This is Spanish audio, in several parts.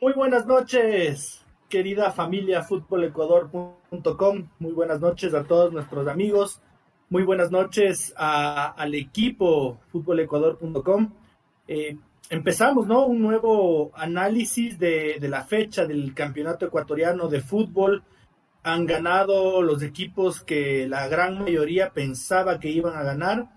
Muy buenas noches, querida familia futbolecuador.com. Muy buenas noches a todos nuestros amigos. Muy buenas noches al equipo futbolecuador.com. Eh, empezamos, ¿no? Un nuevo análisis de, de la fecha del campeonato ecuatoriano de fútbol. Han ganado los equipos que la gran mayoría pensaba que iban a ganar.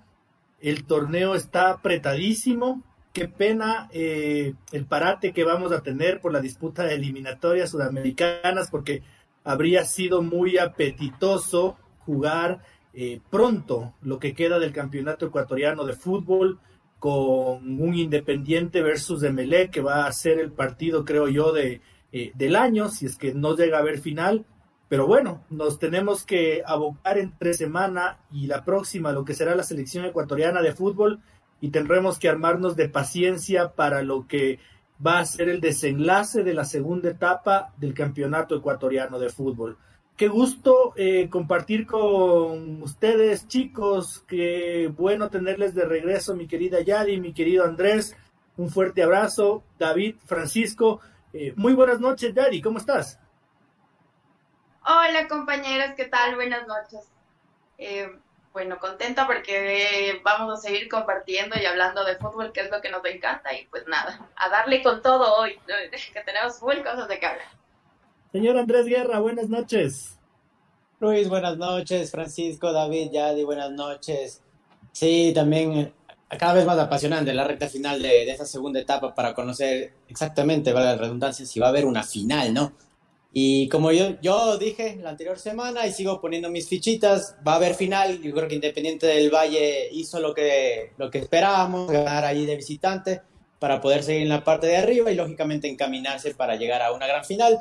El torneo está apretadísimo qué pena eh, el parate que vamos a tener por la disputa de eliminatorias sudamericanas, porque habría sido muy apetitoso jugar eh, pronto lo que queda del campeonato ecuatoriano de fútbol con un Independiente versus Melé, que va a ser el partido, creo yo, de, eh, del año, si es que no llega a haber final. Pero bueno, nos tenemos que abocar entre semana y la próxima, lo que será la selección ecuatoriana de fútbol, y tendremos que armarnos de paciencia para lo que va a ser el desenlace de la segunda etapa del campeonato ecuatoriano de fútbol. Qué gusto eh, compartir con ustedes, chicos. Qué bueno tenerles de regreso, mi querida Yadi, mi querido Andrés. Un fuerte abrazo, David, Francisco. Eh, muy buenas noches, Yadi, ¿cómo estás? Hola, compañeros, ¿qué tal? Buenas noches. Eh, bueno, contenta porque vamos a seguir compartiendo y hablando de fútbol, que es lo que nos encanta, y pues nada, a darle con todo hoy, que tenemos muy cosas de que hablar. Señor Andrés Guerra, buenas noches. Luis, buenas noches. Francisco, David, Yadi, buenas noches. Sí, también eh, cada vez más apasionante la recta final de, de esa segunda etapa para conocer exactamente, vale la redundancia, si va a haber una final, ¿no? Y como yo, yo dije la anterior semana y sigo poniendo mis fichitas, va a haber final. Yo creo que Independiente del Valle hizo lo que, lo que esperábamos, ganar ahí de visitante para poder seguir en la parte de arriba y lógicamente encaminarse para llegar a una gran final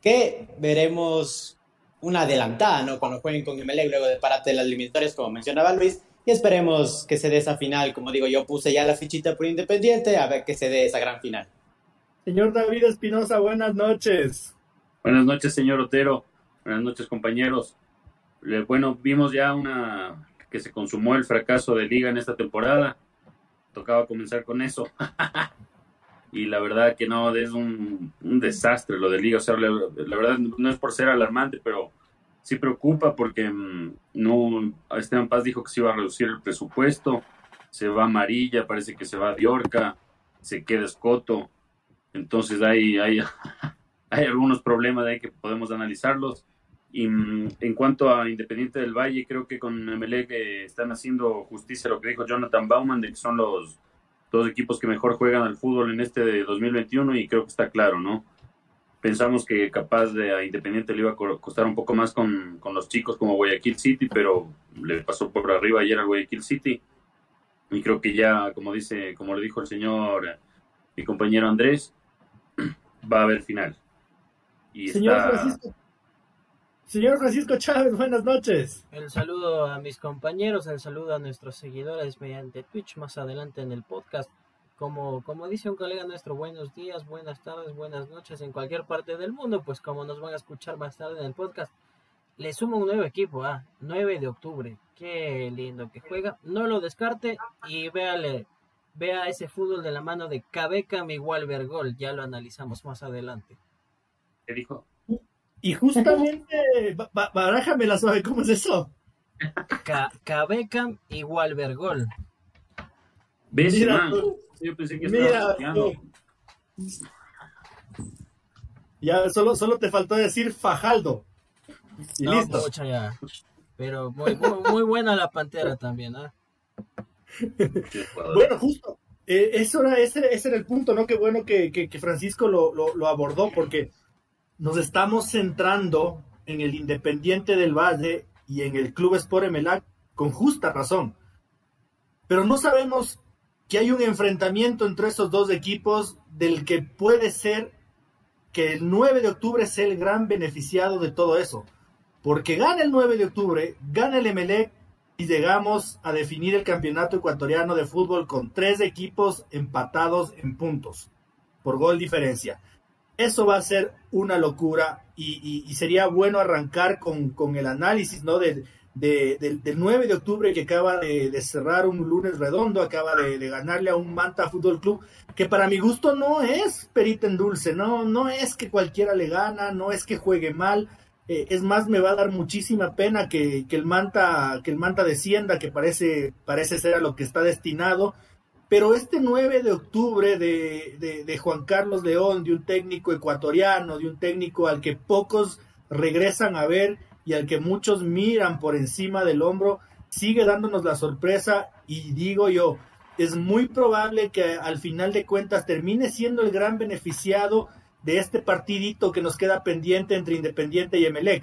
que veremos una adelantada, ¿no? Cuando jueguen con Emelec luego de parate de las eliminatorias, como mencionaba Luis, y esperemos que se dé esa final. Como digo, yo puse ya la fichita por Independiente, a ver que se dé esa gran final. Señor David Espinosa, buenas noches. Buenas noches, señor Otero. Buenas noches, compañeros. Bueno, vimos ya una que se consumó el fracaso de Liga en esta temporada. Tocaba comenzar con eso. y la verdad que no, es un, desastre lo de Liga. O sea, la, verdad no es por ser alarmante, pero sí preocupa porque mm, no Esteban Paz dijo que se iba a reducir el presupuesto. Se va Amarilla, parece que se va Diorca, se queda Escoto. Entonces hay, hay hay algunos problemas ahí que podemos analizarlos. Y mm, en cuanto a Independiente del Valle, creo que con Emelec están haciendo justicia lo que dijo Jonathan Bauman, de que son los dos equipos que mejor juegan al fútbol en este de 2021 y creo que está claro, ¿no? Pensamos que capaz de a Independiente le iba a costar un poco más con, con los chicos como Guayaquil City, pero le pasó por arriba ayer al Guayaquil City. Y creo que ya, como dice, como le dijo el señor, mi compañero Andrés, va a haber final señor, Francisco, señor Francisco Chávez, buenas noches. El saludo a mis compañeros, el saludo a nuestros seguidores mediante Twitch más adelante en el podcast. Como, como dice un colega nuestro, buenos días, buenas tardes, buenas noches en cualquier parte del mundo, pues como nos van a escuchar más tarde en el podcast, le sumo un nuevo equipo, ah, 9 de octubre, qué lindo que juega, no lo descarte y véale, vea ese fútbol de la mano de Cabecam igual Vergol, ya lo analizamos más adelante dijo. Y justamente, barájame la suave, ¿cómo es eso? Cabecam igual Vergol. ¿Ves, mira, Yo pensé que mira, Ya, solo, solo te faltó decir Fajaldo. Y listo. ya. Pero muy, muy, buena la pantera también, ¿ah? bueno, justo. Eh, eso era, ese, ese, era el punto, ¿no? Qué bueno que, que, Francisco lo, lo, lo, abordó, porque nos estamos centrando en el Independiente del Valle y en el Club Sport Emelec con justa razón. Pero no sabemos que hay un enfrentamiento entre esos dos equipos del que puede ser que el 9 de octubre sea el gran beneficiado de todo eso. Porque gana el 9 de octubre, gana el Emelec y llegamos a definir el campeonato ecuatoriano de fútbol con tres equipos empatados en puntos por gol diferencia. Eso va a ser una locura y, sería bueno arrancar con, el análisis ¿no? de, del, 9 de octubre que acaba de, cerrar un lunes redondo, acaba de, ganarle a un Manta Fútbol Club, que para mi gusto no es perita en dulce, no, no es que cualquiera le gana, no es que juegue mal, eh, es más, me va a dar muchísima pena que, el Manta, que el Manta descienda, que parece, parece ser a lo que está destinado. Pero este 9 de octubre de, Juan Carlos León, de un técnico ecuatoriano, de un técnico al que pocos regresan a ver, y al que muchos miran por encima del hombro, sigue dándonos la sorpresa y digo yo, es muy probable que al final de cuentas termine siendo el gran beneficiado de este partidito que nos queda pendiente entre Independiente y Emelec.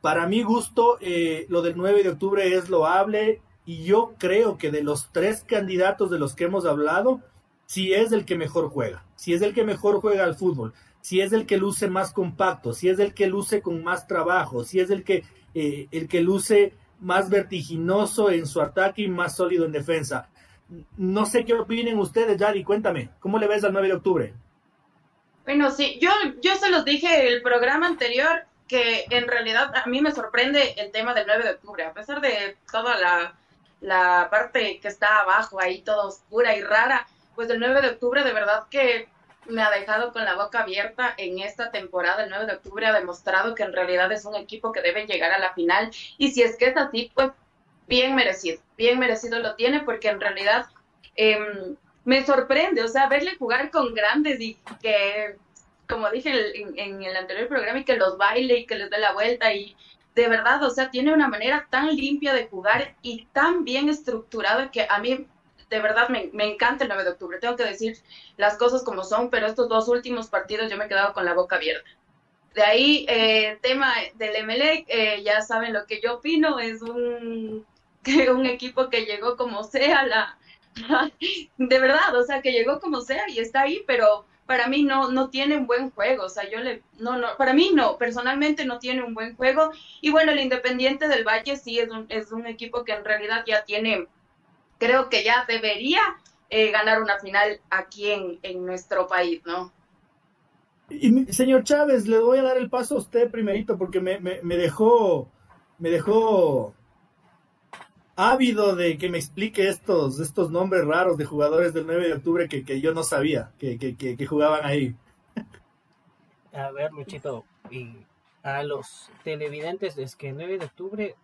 Para mi gusto, eh, lo del 9 de octubre es loable y yo creo que de los tres candidatos de los que hemos hablado, si es el que mejor juega, si es el que mejor juega al fútbol, si es el que luce más compacto, si es el que luce con más trabajo, si es el que, eh, el que luce más vertiginoso en su ataque y más sólido en defensa. No sé qué opinen ustedes, Yari, cuéntame, ¿cómo le ves al 9 de octubre? Bueno, sí, yo, yo se los dije el programa anterior que en realidad a mí me sorprende el tema del 9 de octubre, a pesar de toda la, la parte que está abajo ahí, toda oscura y rara, pues el 9 de octubre de verdad que me ha dejado con la boca abierta en esta temporada. El 9 de octubre ha demostrado que en realidad es un equipo que debe llegar a la final. Y si es que es así, pues bien merecido, bien merecido lo tiene porque en realidad em, me sorprende, o sea, verle jugar con grandes y que, como dije en, en, el anterior programa, y que los baile y que les dé la vuelta y de verdad, o sea, tiene una manera tan limpia de jugar y tan bien estructurada que a mí de verdad me, encanta el 9 de octubre. Tengo que decir las cosas como son, pero estos dos últimos partidos yo me he quedado con la boca abierta. De ahí, eh, tema del Emelec, eh, ya saben lo que yo opino, es un, un equipo que llegó como sea, la, de verdad, o sea, que llegó como sea y está ahí, pero para mí no, no tiene un buen juego, o sea, yo le, no, no, para mí no, personalmente no tiene un buen juego, y bueno, el Independiente del Valle sí es un, es un equipo que en realidad ya tiene creo que ya debería eh, ganar una final aquí en, en nuestro país, ¿no? Y señor Chávez, le voy a dar el paso a usted primerito porque me, me, dejó me dejó ávido de que me explique estos, estos nombres raros de jugadores del 9 de octubre que, que yo no sabía que, que, que, jugaban ahí. A ver, Luchito, y a los televidentes es que el 9 de octubre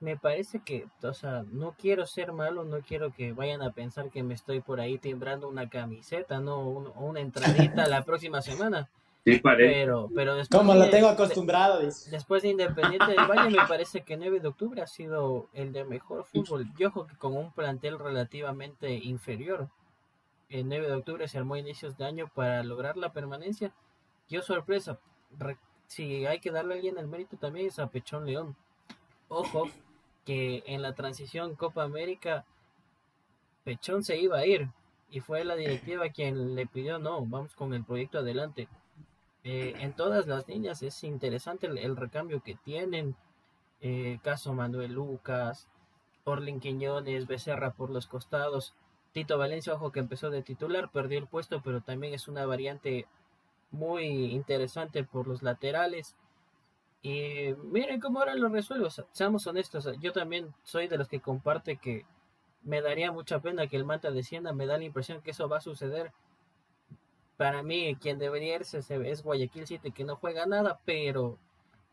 me parece que, o sea, no quiero ser malo, no quiero que vayan a pensar que me estoy por ahí timbrando una camiseta, no, o una entradita la próxima semana. Sí, pero, pero después Como lo tengo acostumbrado. después de Independiente del Valle, me parece que 9 de octubre ha sido el de mejor fútbol. Yo ojo que con un plantel relativamente inferior. El 9 de octubre se armó a inicios de año para lograr la permanencia. Yo sorpresa, si hay que darle a alguien el mérito también es a Pechón León. Ojo, que en la transición Copa América Pechón se iba a ir y fue la directiva quien le pidió no, vamos con el proyecto adelante. Eh, en todas las líneas es interesante el, recambio que tienen. Eh, caso Manuel Lucas, Orlin Quiñones, Becerra por los costados. Tito Valencia, ojo que empezó de titular, perdió el puesto, pero también es una variante muy interesante por los laterales. Y miren cómo ahora lo resuelvo. Seamos honestos, yo también soy de los que comparte que me daría mucha pena que el Manta descienda. Me da la impresión que eso va a suceder. Para mí, quien debería irse es Guayaquil City, que no juega nada, pero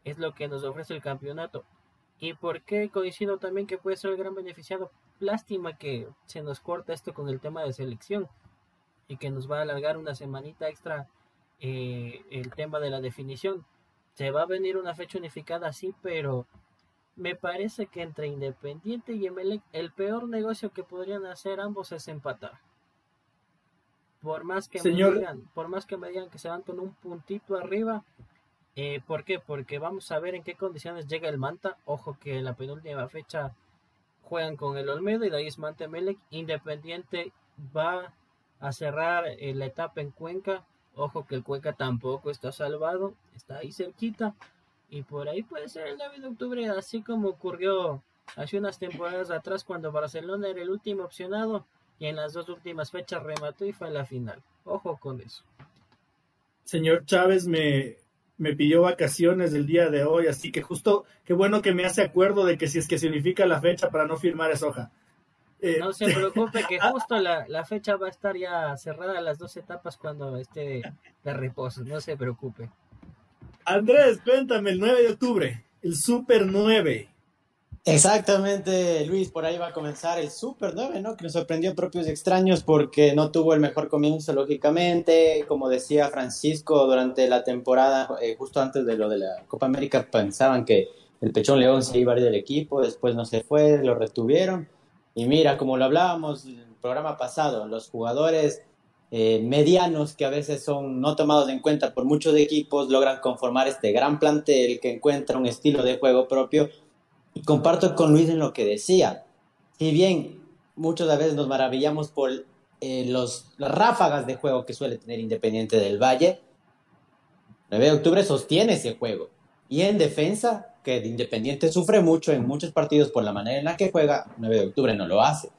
es lo que nos ofrece el campeonato. ¿Y por qué coincido también que puede ser el gran beneficiado? Lástima que se nos corta esto con el tema de selección y que nos va a alargar una semanita extra eh, el tema de la definición se va a venir una fecha unificada, sí, pero me parece que entre Independiente y Emelec el peor negocio que podrían hacer ambos es empatar. Por más que me digan, por más que me digan que se van con un puntito arriba, eh, ¿por qué? Porque vamos a ver en qué condiciones llega el Manta. Ojo que en la penúltima fecha juegan con el Olmedo y de ahí es Manta Emelec. Independiente va a cerrar eh, la etapa en Cuenca Ojo que el Cuenca tampoco está salvado, está ahí cerquita. Y por ahí puede ser el 9 de octubre, así como ocurrió hace unas temporadas atrás cuando Barcelona era el último opcionado y en las dos últimas fechas remató y fue a la final. Ojo con eso. Señor Chávez, me, me pidió vacaciones el día de hoy, así que justo, qué bueno que me hace acuerdo de que si es que significa la fecha para no firmar esa hoja. Eh, no se preocupe que justo la, la, fecha va a estar ya cerrada las dos etapas cuando esté de reposo, no se preocupe. Andrés, cuéntame, el 9 de octubre, el Super 9. Exactamente, Luis, por ahí va a comenzar el Super 9, ¿no? Que nos sorprendió propios extraños porque no tuvo el mejor comienzo, lógicamente. Como decía Francisco, durante la temporada, eh, justo antes de lo de la Copa América, pensaban que el Pechón León se iba a ir del equipo, después no se fue, lo retuvieron. Y mira, como lo hablábamos en el programa pasado, los jugadores eh, medianos que a veces son no tomados en cuenta por muchos equipos logran conformar este gran plantel que encuentra un estilo de juego propio y comparto con Luis en lo que decía. Si bien muchas veces nos maravillamos por eh, los, las ráfagas de juego que suele tener Independiente del Valle, 9 de octubre sostiene ese juego. Y en defensa, que Independiente sufre mucho en muchos partidos por la manera en la que juega, 9 de octubre no lo hace.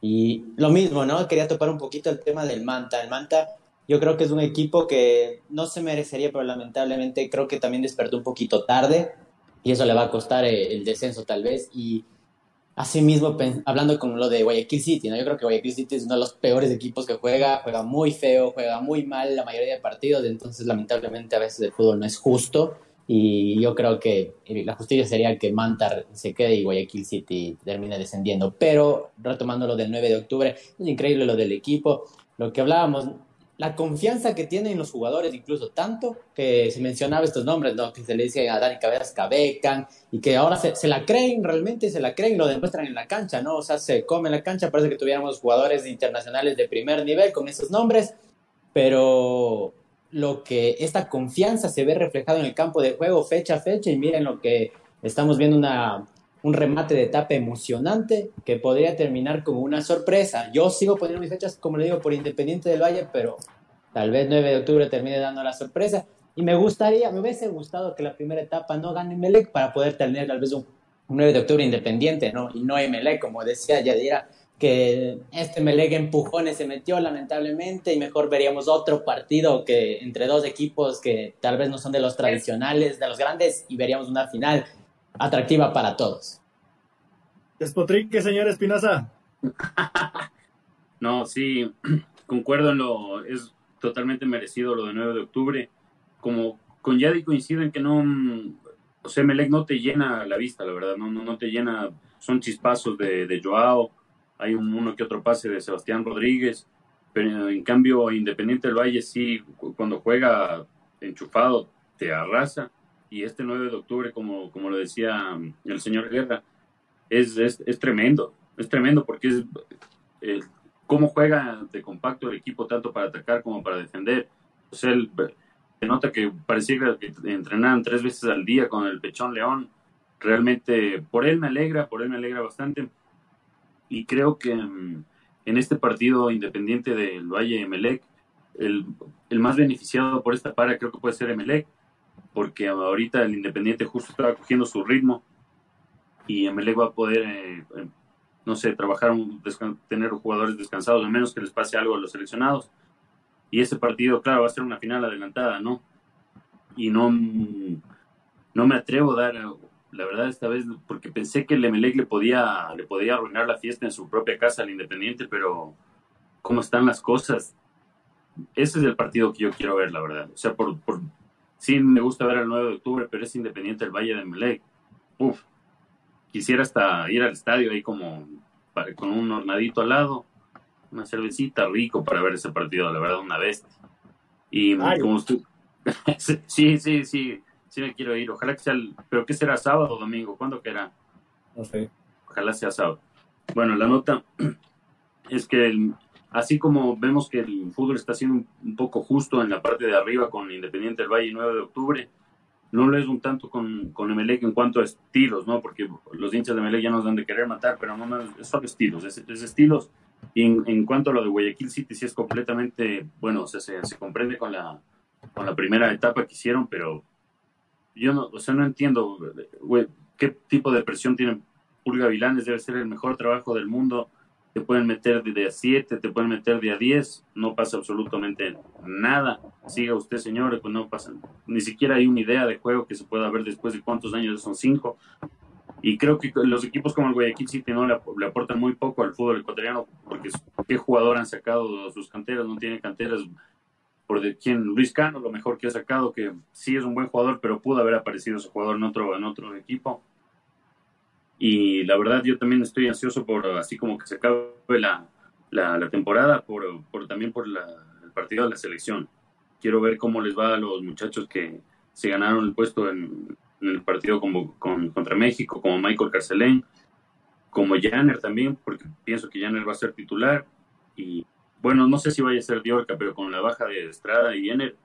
Y lo mismo, ¿no? Quería topar un poquito el tema del Manta. El Manta yo creo que es un equipo que no se merecería, pero lamentablemente creo que también despertó un poquito tarde y eso le va a costar eh, el descenso tal vez. Y asimismo, hablando con lo de Guayaquil City, ¿no? yo creo que Guayaquil City es uno de los peores equipos que juega, juega muy feo, juega muy mal la mayoría de partidos, entonces lamentablemente a veces el fútbol no es justo. Y yo creo que eh, la justicia sería que Mantar se quede y Guayaquil City termine descendiendo. Pero retomando lo del 9 de octubre, es increíble lo del equipo. Lo que hablábamos, la confianza que tienen los jugadores, incluso tanto que se mencionaba estos nombres, ¿no? que se le dice a Dani Cabezas Cabecan, y que ahora se, la creen, realmente se la creen, lo demuestran en la cancha, ¿no? O sea, se come en la cancha, parece que tuviéramos jugadores internacionales de primer nivel con esos nombres, pero lo que esta confianza se ve reflejado en el campo de juego fecha a fecha, y miren lo que estamos viendo una un remate de etapa emocionante que podría terminar como una sorpresa. Yo sigo poniendo mis fechas, como le digo, por Independiente del Valle, pero tal vez 9 de octubre termine dando la sorpresa. Y me gustaría, me hubiese gustado que la primera etapa no gane Melec para poder tener tal vez un, 9 de octubre independiente, ¿no? Y no Melec, como decía Yadira, que este Melec empujones se metió lamentablemente y mejor veríamos otro partido que entre dos equipos que tal vez no son de los tradicionales, de los grandes, y veríamos una final atractiva para todos. Despotrique, señor Espinosa. no, sí, concuerdo en lo, es totalmente merecido lo de 9 de octubre. Como con Yadi coincido en que no, o sea, Melec no te llena la vista, la verdad, no, no, no te llena, son chispazos de, de Joao, hay un, uno que otro pase de Sebastián Rodríguez, pero en cambio Independiente del Valle sí, cuando juega enchufado, te arrasa y este 9 de octubre, como, como lo decía mm, el señor Guerra, es, es, tremendo, es tremendo porque es eh, cómo juega de compacto el equipo tanto para atacar como para defender. O sea, se nota que parecía que entrenaban tres veces al día con el Pechón León. Realmente, por él me alegra, por él me alegra bastante. Y creo que mm, en este partido independiente del Valle Emelec, el, el más beneficiado por esta para creo que puede ser Emelec porque ahorita el Independiente justo estaba cogiendo su ritmo y MLE va a poder, eh, eh, no sé, trabajar, tener jugadores descansados, a menos que les pase algo a los seleccionados. Y ese partido, claro, va a ser una final adelantada, ¿no? Y no, no me atrevo a dar, la verdad esta vez, porque pensé que el Emelec le podía, le podía arruinar la fiesta en su propia casa al Independiente, pero cómo están las cosas, ese es el partido que yo quiero ver, la verdad. O sea, por, por, Sí, me gusta ver el 9 de octubre, pero es Independiente del Valle de Melec. Uf, quisiera hasta ir al estadio ahí como con un hornadito al lado, una cervecita rico para ver ese partido, la verdad, una bestia. Y como usted... sí, sí, sí, sí me quiero ir. Ojalá que sea, el... pero ¿qué será sábado o domingo? ¿Cuándo que era? No sé. Ojalá sea sábado. Bueno, la nota es que el, Así como vemos que el fútbol está siendo un, poco justo en la parte de arriba con Independiente del Valle 9 de octubre, no lo es un tanto con, con Emelec en cuanto a estilos, ¿no? Porque los hinchas de Emelec ya nos dan de querer matar, pero no, no son estilos, es, estilos. Y en, cuanto a lo de Guayaquil City, sí es completamente, bueno, se, se comprende con la, con la primera etapa que hicieron, pero yo no, o sea, no entiendo qué tipo de presión tiene Pulga Vilanes, debe ser el mejor trabajo del mundo te pueden meter de a 7, te pueden meter de a 10, no pasa absolutamente nada. Siga usted, señor, pues no pasa, ni siquiera hay una idea de juego que se pueda ver después de cuántos años son 5. Y creo que los equipos como el Guayaquil City no le, aportan muy poco al fútbol ecuatoriano, porque qué jugador han sacado sus canteras, no tiene canteras por de quién Luis Cano, lo mejor que ha sacado, que sí es un buen jugador, pero pudo haber aparecido ese jugador en otro, en otro equipo. Y la verdad, yo también estoy ansioso por, así como que se acabe la, la, temporada, por, por, también por la, el partido de la selección. Quiero ver cómo les va a los muchachos que se ganaron el puesto en, el partido con, contra México, como Michael Carcelén, como Janner también, porque pienso que Janner va a ser titular. Y bueno, no sé si vaya a ser Diorca, pero con la baja de Estrada y Janner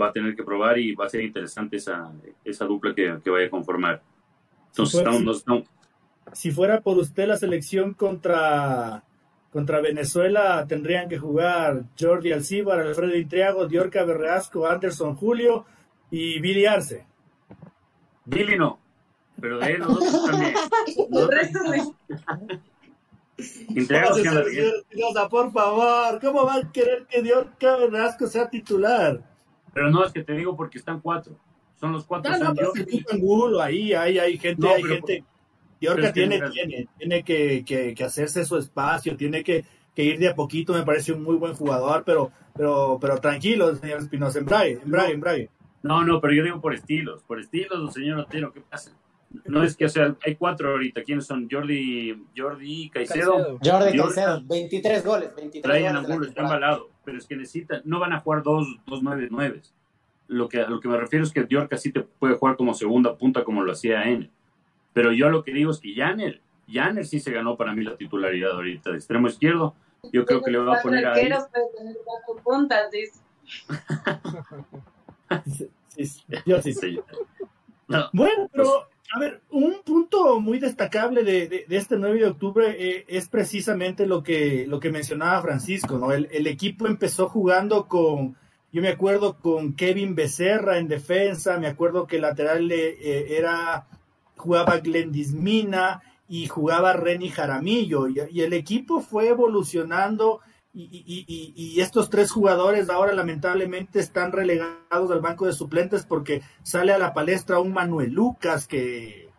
va a tener que probar y va a ser interesante esa, esa dupla que, que vaya a conformar. Entonces, si fuera por usted la selección contra, contra Venezuela, tendrían que jugar Jordi Alcibar, Alfredo Intriago, Diorca Berreasco, Anderson Julio y Billy Arce. Billy no, pero de él nosotros también. por favor, ¿cómo va a querer que Diorca Berreasco sea titular? Pero no, es que te digo porque están cuatro. Son los cuatro. No, no, ahí hay, hay gente, hay gente. Yorka tiene, tiene, tiene que, que, hacerse su espacio, tiene que, que, ir de a poquito, me parece un muy buen jugador, pero, pero, pero tranquilo, señor Espinosa, en Braille, en Braille, No, no, pero yo digo por estilos, por estilos, señor Otero, ¿qué pasa? No es que, o sea, hay cuatro ahorita. ¿Quiénes son? Jordi, Jordi Caicedo. Jordi Caicedo, 23 goles. 23 Traen Angulo, está embalado. Pero es que necesitan, no van a jugar dos, dos nueve nueves. Lo que, a lo que me refiero es que Diorca sí te puede jugar como segunda punta como lo hacía N. Pero yo lo que digo es que Janner, Janner sí se ganó para mí la titularidad ahorita de extremo izquierdo. Yo creo que le va a poner ahí. puntas, yo sí. sí. bueno, pero a ver, un punto muy destacable de, de, este 9 de octubre eh, es precisamente lo que, lo que mencionaba Francisco, ¿no? El, el, equipo empezó jugando con, yo me acuerdo con Kevin Becerra en defensa, me acuerdo que el lateral eh, era jugaba Glendismina y jugaba Reni Jaramillo. Y, el equipo fue evolucionando y, estos tres jugadores ahora lamentablemente están relegados al banco de suplentes porque sale a la palestra un Manuel Lucas que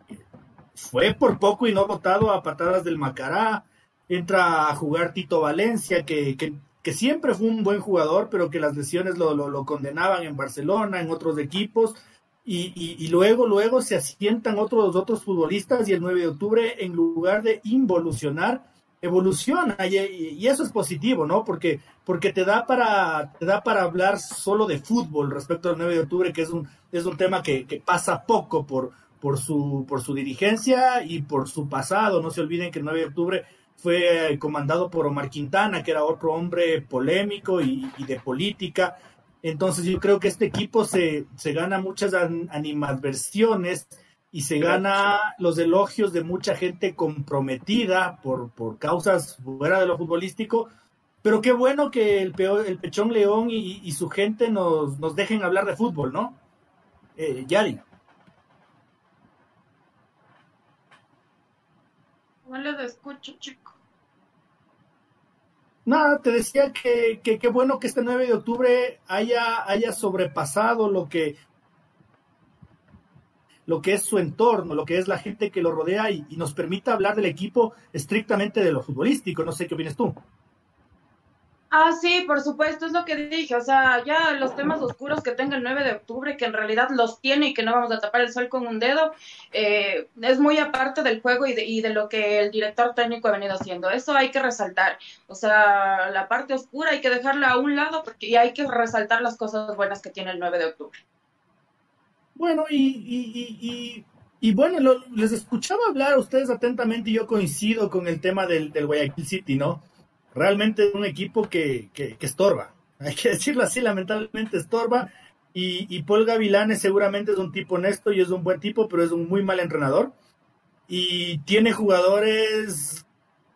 fue por poco y no votado a patadas del Macará. Entra a jugar Tito Valencia, que, siempre fue un buen jugador, pero que las lesiones lo, lo condenaban en Barcelona, en otros equipos y, luego, luego se asientan otros, otros futbolistas y el 9 de octubre, en lugar de involucionar, evoluciona y, eso es positivo, ¿no? Porque, porque te, da para, te da para hablar solo de fútbol respecto al 9 de octubre, que es un, es un tema que, que pasa poco por, por, su, por su dirigencia y por su pasado. No se olviden que el 9 de octubre fue comandado por Omar Quintana, que era otro hombre polémico y, y de política entonces yo creo que este equipo se, se gana muchas animadversiones y se gana los elogios de mucha gente comprometida por, por causas fuera de lo futbolístico. Pero qué bueno que el, el Pechón León y, su gente nos, nos, dejen hablar de fútbol, ¿no? Eh, Yari. No les escucho, chico. Nada, te decía que qué bueno que este 9 de octubre haya, haya sobrepasado lo que, lo que es su entorno, lo que es la gente que lo rodea y, y nos permita hablar del equipo estrictamente de lo futbolístico. No sé qué opinas tú. Ah, sí, por supuesto, es lo que dije. O sea, ya los temas oscuros que tenga el 9 de octubre, que en realidad los tiene y que no vamos a tapar el sol con un dedo, eh, es muy aparte del juego y de, y de lo que el director técnico ha venido haciendo. Eso hay que resaltar. O sea, la parte oscura hay que dejarla a un lado porque y hay que resaltar las cosas buenas que tiene el 9 de octubre. Bueno, y, y, y, bueno, les escuchaba hablar a ustedes atentamente y yo coincido con el tema del, del Guayaquil City, ¿no? Realmente es un equipo que, que, estorba. Hay que decirlo así, lamentablemente estorba. Y, y, Paul Gavilanes seguramente es un tipo honesto y es un buen tipo, pero es un muy mal entrenador. Y tiene jugadores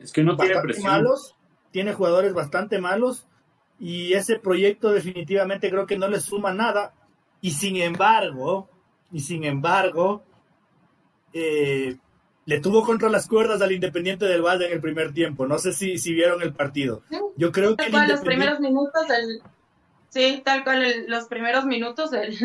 es que no tiene presión. malos, tiene jugadores bastante malos y ese proyecto definitivamente creo que no le suma nada. Y sin embargo, y sin embargo, eh, le tuvo contra las cuerdas al Independiente del Valle en el primer tiempo. No sé si, si vieron el partido. Yo creo que... los primeros minutos, el, sí, tal cual los primeros minutos, el,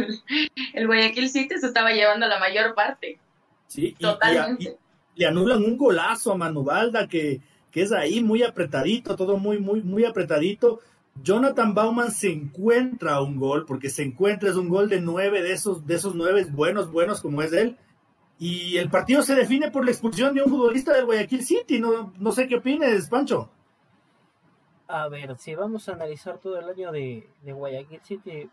el Guayaquil City se estaba llevando la mayor parte. Sí, Totalmente. Y, le anulan un golazo a Manubalda que, que es ahí muy apretadito, todo muy, muy, muy apretadito. Jonathan Bauman se encuentra un gol, porque se encuentra, es un gol de nueve de esos, de esos nueve buenos, buenos como es él y el partido se define por la expulsión de un futbolista del Guayaquil City. No, no sé qué opines, Pancho. A ver, si vamos a analizar todo el año de, de Guayaquil City,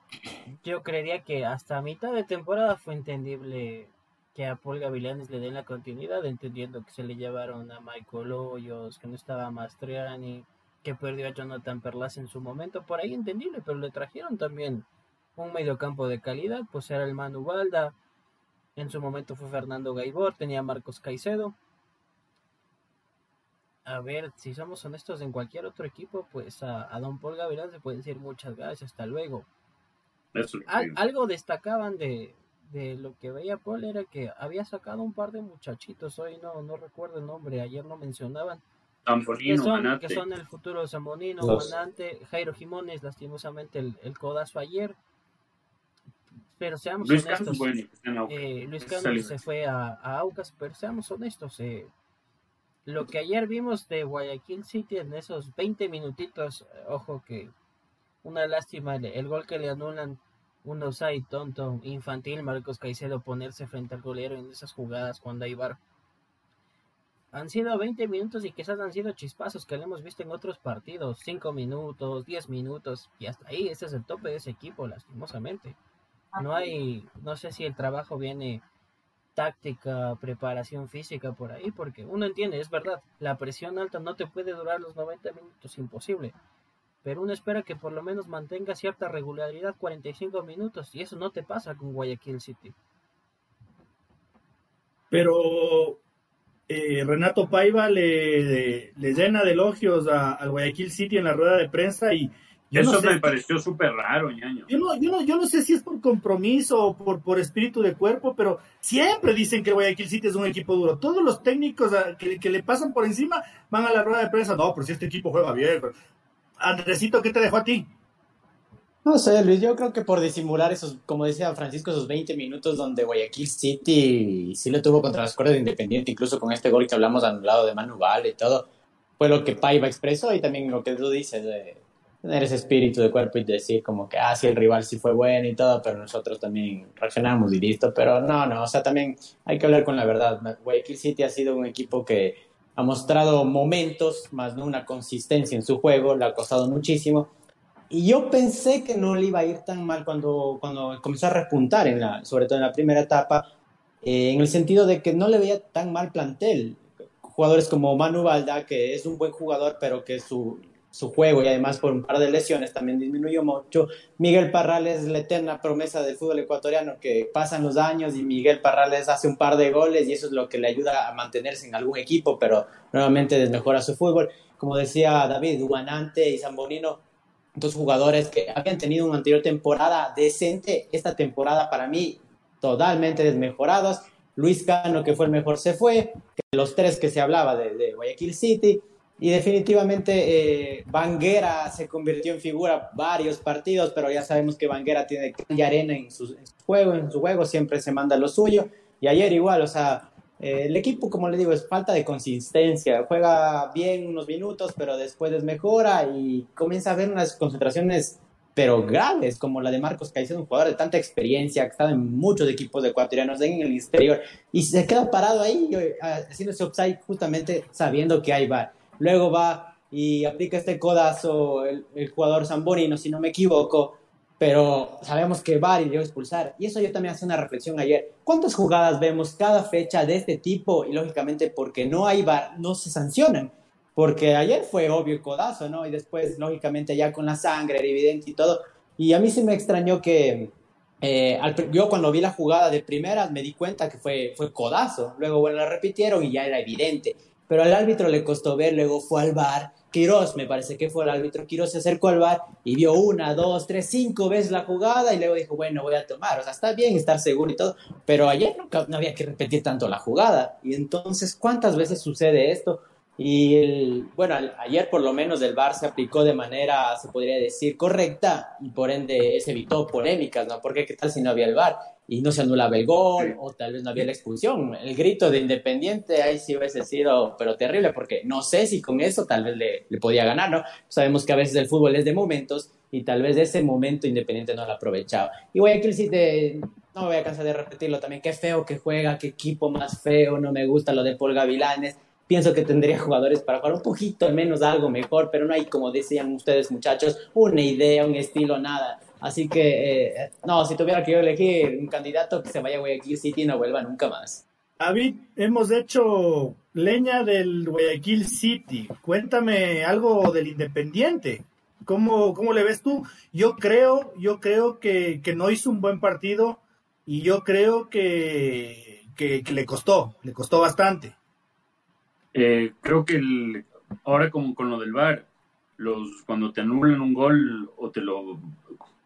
yo creería que hasta mitad de temporada fue entendible que a Paul Gavilanes le den la continuidad, entendiendo que se le llevaron a Michael Hoyos, que no estaba Mastriani, que perdió a Jonathan Perlas en su momento, por ahí entendible, pero le trajeron también un mediocampo de calidad, pues era el Manu Balda, en su momento fue Fernando Gaibor, tenía Marcos Caicedo. A ver, si somos honestos, en cualquier otro equipo, pues a, Don Paul Gavilán se puede decir muchas gracias, hasta luego. algo destacaban de, lo que veía Paul era que había sacado un par de muchachitos, hoy no, no recuerdo el nombre, ayer lo mencionaban. que, son, que son el futuro Zambolino, Manante, Jairo Jiménez, lastimosamente el, el codazo ayer pero seamos honestos. Eh, Luis Carlos se fue a, Aucas, pero seamos honestos. Eh, lo que ayer vimos de Guayaquil City en esos 20 minutitos, ojo que una lástima el, gol que le anulan un offside tonto, infantil, Marcos Caicedo ponerse frente al golero en esas jugadas cuando hay bar. Han sido 20 minutos y quizás han sido chispazos que le hemos visto en otros partidos, 5 minutos, 10 minutos, y hasta ahí ese es el tope de ese equipo, lastimosamente. No hay, no sé si el trabajo viene táctica, preparación física por ahí, porque uno entiende, es verdad, la presión alta no te puede durar los 90 minutos, imposible. Pero uno espera que por lo menos mantenga cierta regularidad 45 minutos, y eso no te pasa con Guayaquil City. Pero eh, Renato Paiva le, le, llena de elogios al Guayaquil City en la rueda de prensa y eso me pareció súper raro, ñaño. Yo no, yo, no, yo no sé si es por compromiso o por, por espíritu de cuerpo, pero siempre dicen que Guayaquil City es un equipo duro. Todos los técnicos que, que le pasan por encima van a la rueda de prensa. No, pero si este equipo juega bien. Andresito, ¿qué te dejó a ti? No sé, Luis, yo creo que por disimular esos, como decía Francisco, esos 20 minutos donde Guayaquil City sí lo tuvo contra las cuerdas de Independiente, incluso con este gol que hablamos anulado de Manu Val y todo, fue lo que Paiva expresó y también lo que tú dices, de tener ese espíritu de cuerpo y decir como que, ah, sí, el rival sí fue bueno y todo, pero nosotros también reaccionamos y listo. Pero no, no, o sea, también hay que hablar con la verdad. Guayaquil City ha sido un equipo que ha mostrado momentos, más no una consistencia en su juego, le ha costado muchísimo. Y yo pensé que no le iba a ir tan mal cuando, cuando comenzó a repuntar, en la, sobre todo en la primera etapa, eh, en el sentido de que no le veía tan mal plantel. Jugadores como Manu Balda, que es un buen jugador, pero que su, su juego y además por un par de lesiones también disminuyó mucho. Miguel Parrales es la eterna promesa del fútbol ecuatoriano que pasan los años y Miguel Parrales hace un par de goles y eso es lo que le ayuda a mantenerse en algún equipo, pero nuevamente desmejora su fútbol. Como decía David, Dumanante y Zambonino, dos jugadores que habían tenido una anterior temporada decente, esta temporada para mí totalmente desmejorados. Luis Cano, que fue el mejor, se fue. Los tres que se hablaba de Guayaquil City, y definitivamente eh, Banguera se convirtió en figura varios partidos, pero ya sabemos que Banguera tiene calle arena en su, juego, en su juego siempre se manda lo suyo. Y ayer igual, o sea, eh, el equipo, como le digo, es falta de consistencia. Juega bien unos minutos, pero después desmejora y comienza a ver unas concentraciones, pero graves, como la de Marcos Caicedo, un jugador de tanta experiencia, que ha estado en muchos equipos ecuatorianos en el exterior, y se queda parado ahí eh, haciendo ese upside justamente sabiendo que hay va Luego va y aplica este codazo el, jugador Zamborino, si no me equivoco, pero sabemos que va y a expulsar. Y eso yo también hacía una reflexión ayer. ¿Cuántas jugadas vemos cada fecha de este tipo? Y lógicamente porque no hay VAR, no se sancionan. Porque ayer fue obvio el codazo, ¿no? Y después, lógicamente, ya con la sangre, era evidente y todo. Y a mí sí me extrañó que eh, yo cuando vi la jugada de primeras me di cuenta que fue, fue codazo. Luego, bueno, la repitieron y ya era evidente pero al árbitro le costó ver, luego fue al bar Quiroz, me parece que fue el árbitro, Quiroz se acercó al bar y vio una, dos, tres, cinco veces la jugada y luego dijo, bueno, voy a tomar, o sea, está bien estar seguro y todo, pero ayer nunca, no había que repetir tanto la jugada. Y entonces, ¿cuántas veces sucede esto? Y el, bueno, ayer por lo menos el VAR se aplicó de manera, se podría decir, correcta y por ende se evitó polémicas, ¿no? Porque qué tal si no había el VAR y no se anulaba el gol o tal vez no había la expulsión. El grito de Independiente ahí sí hubiese sido, pero terrible, porque no sé si con eso tal vez le, le podía ganar, ¿no? Sabemos que a veces el fútbol es de momentos y tal vez ese momento Independiente no lo aprovechaba. Y Guayaquil sí te, no me voy a cansar de repetirlo también, qué feo que juega, qué equipo más feo, no me gusta lo de Paul Gavilanes Pienso que tendría jugadores para jugar un poquito menos algo mejor, pero no hay, como decían ustedes muchachos, una idea, un estilo, nada. Así que, eh, no, si tuviera que elegir un candidato que se vaya a Guayaquil City no vuelva nunca más. David, hemos hecho leña del Guayaquil City. Cuéntame algo del Independiente. ¿Cómo, cómo le ves tú? Yo creo, yo creo que, que no hizo un buen partido y yo creo que, que le costó, le costó bastante. Eh, creo que el, ahora como con lo del VAR, los, cuando te anulan un gol o te lo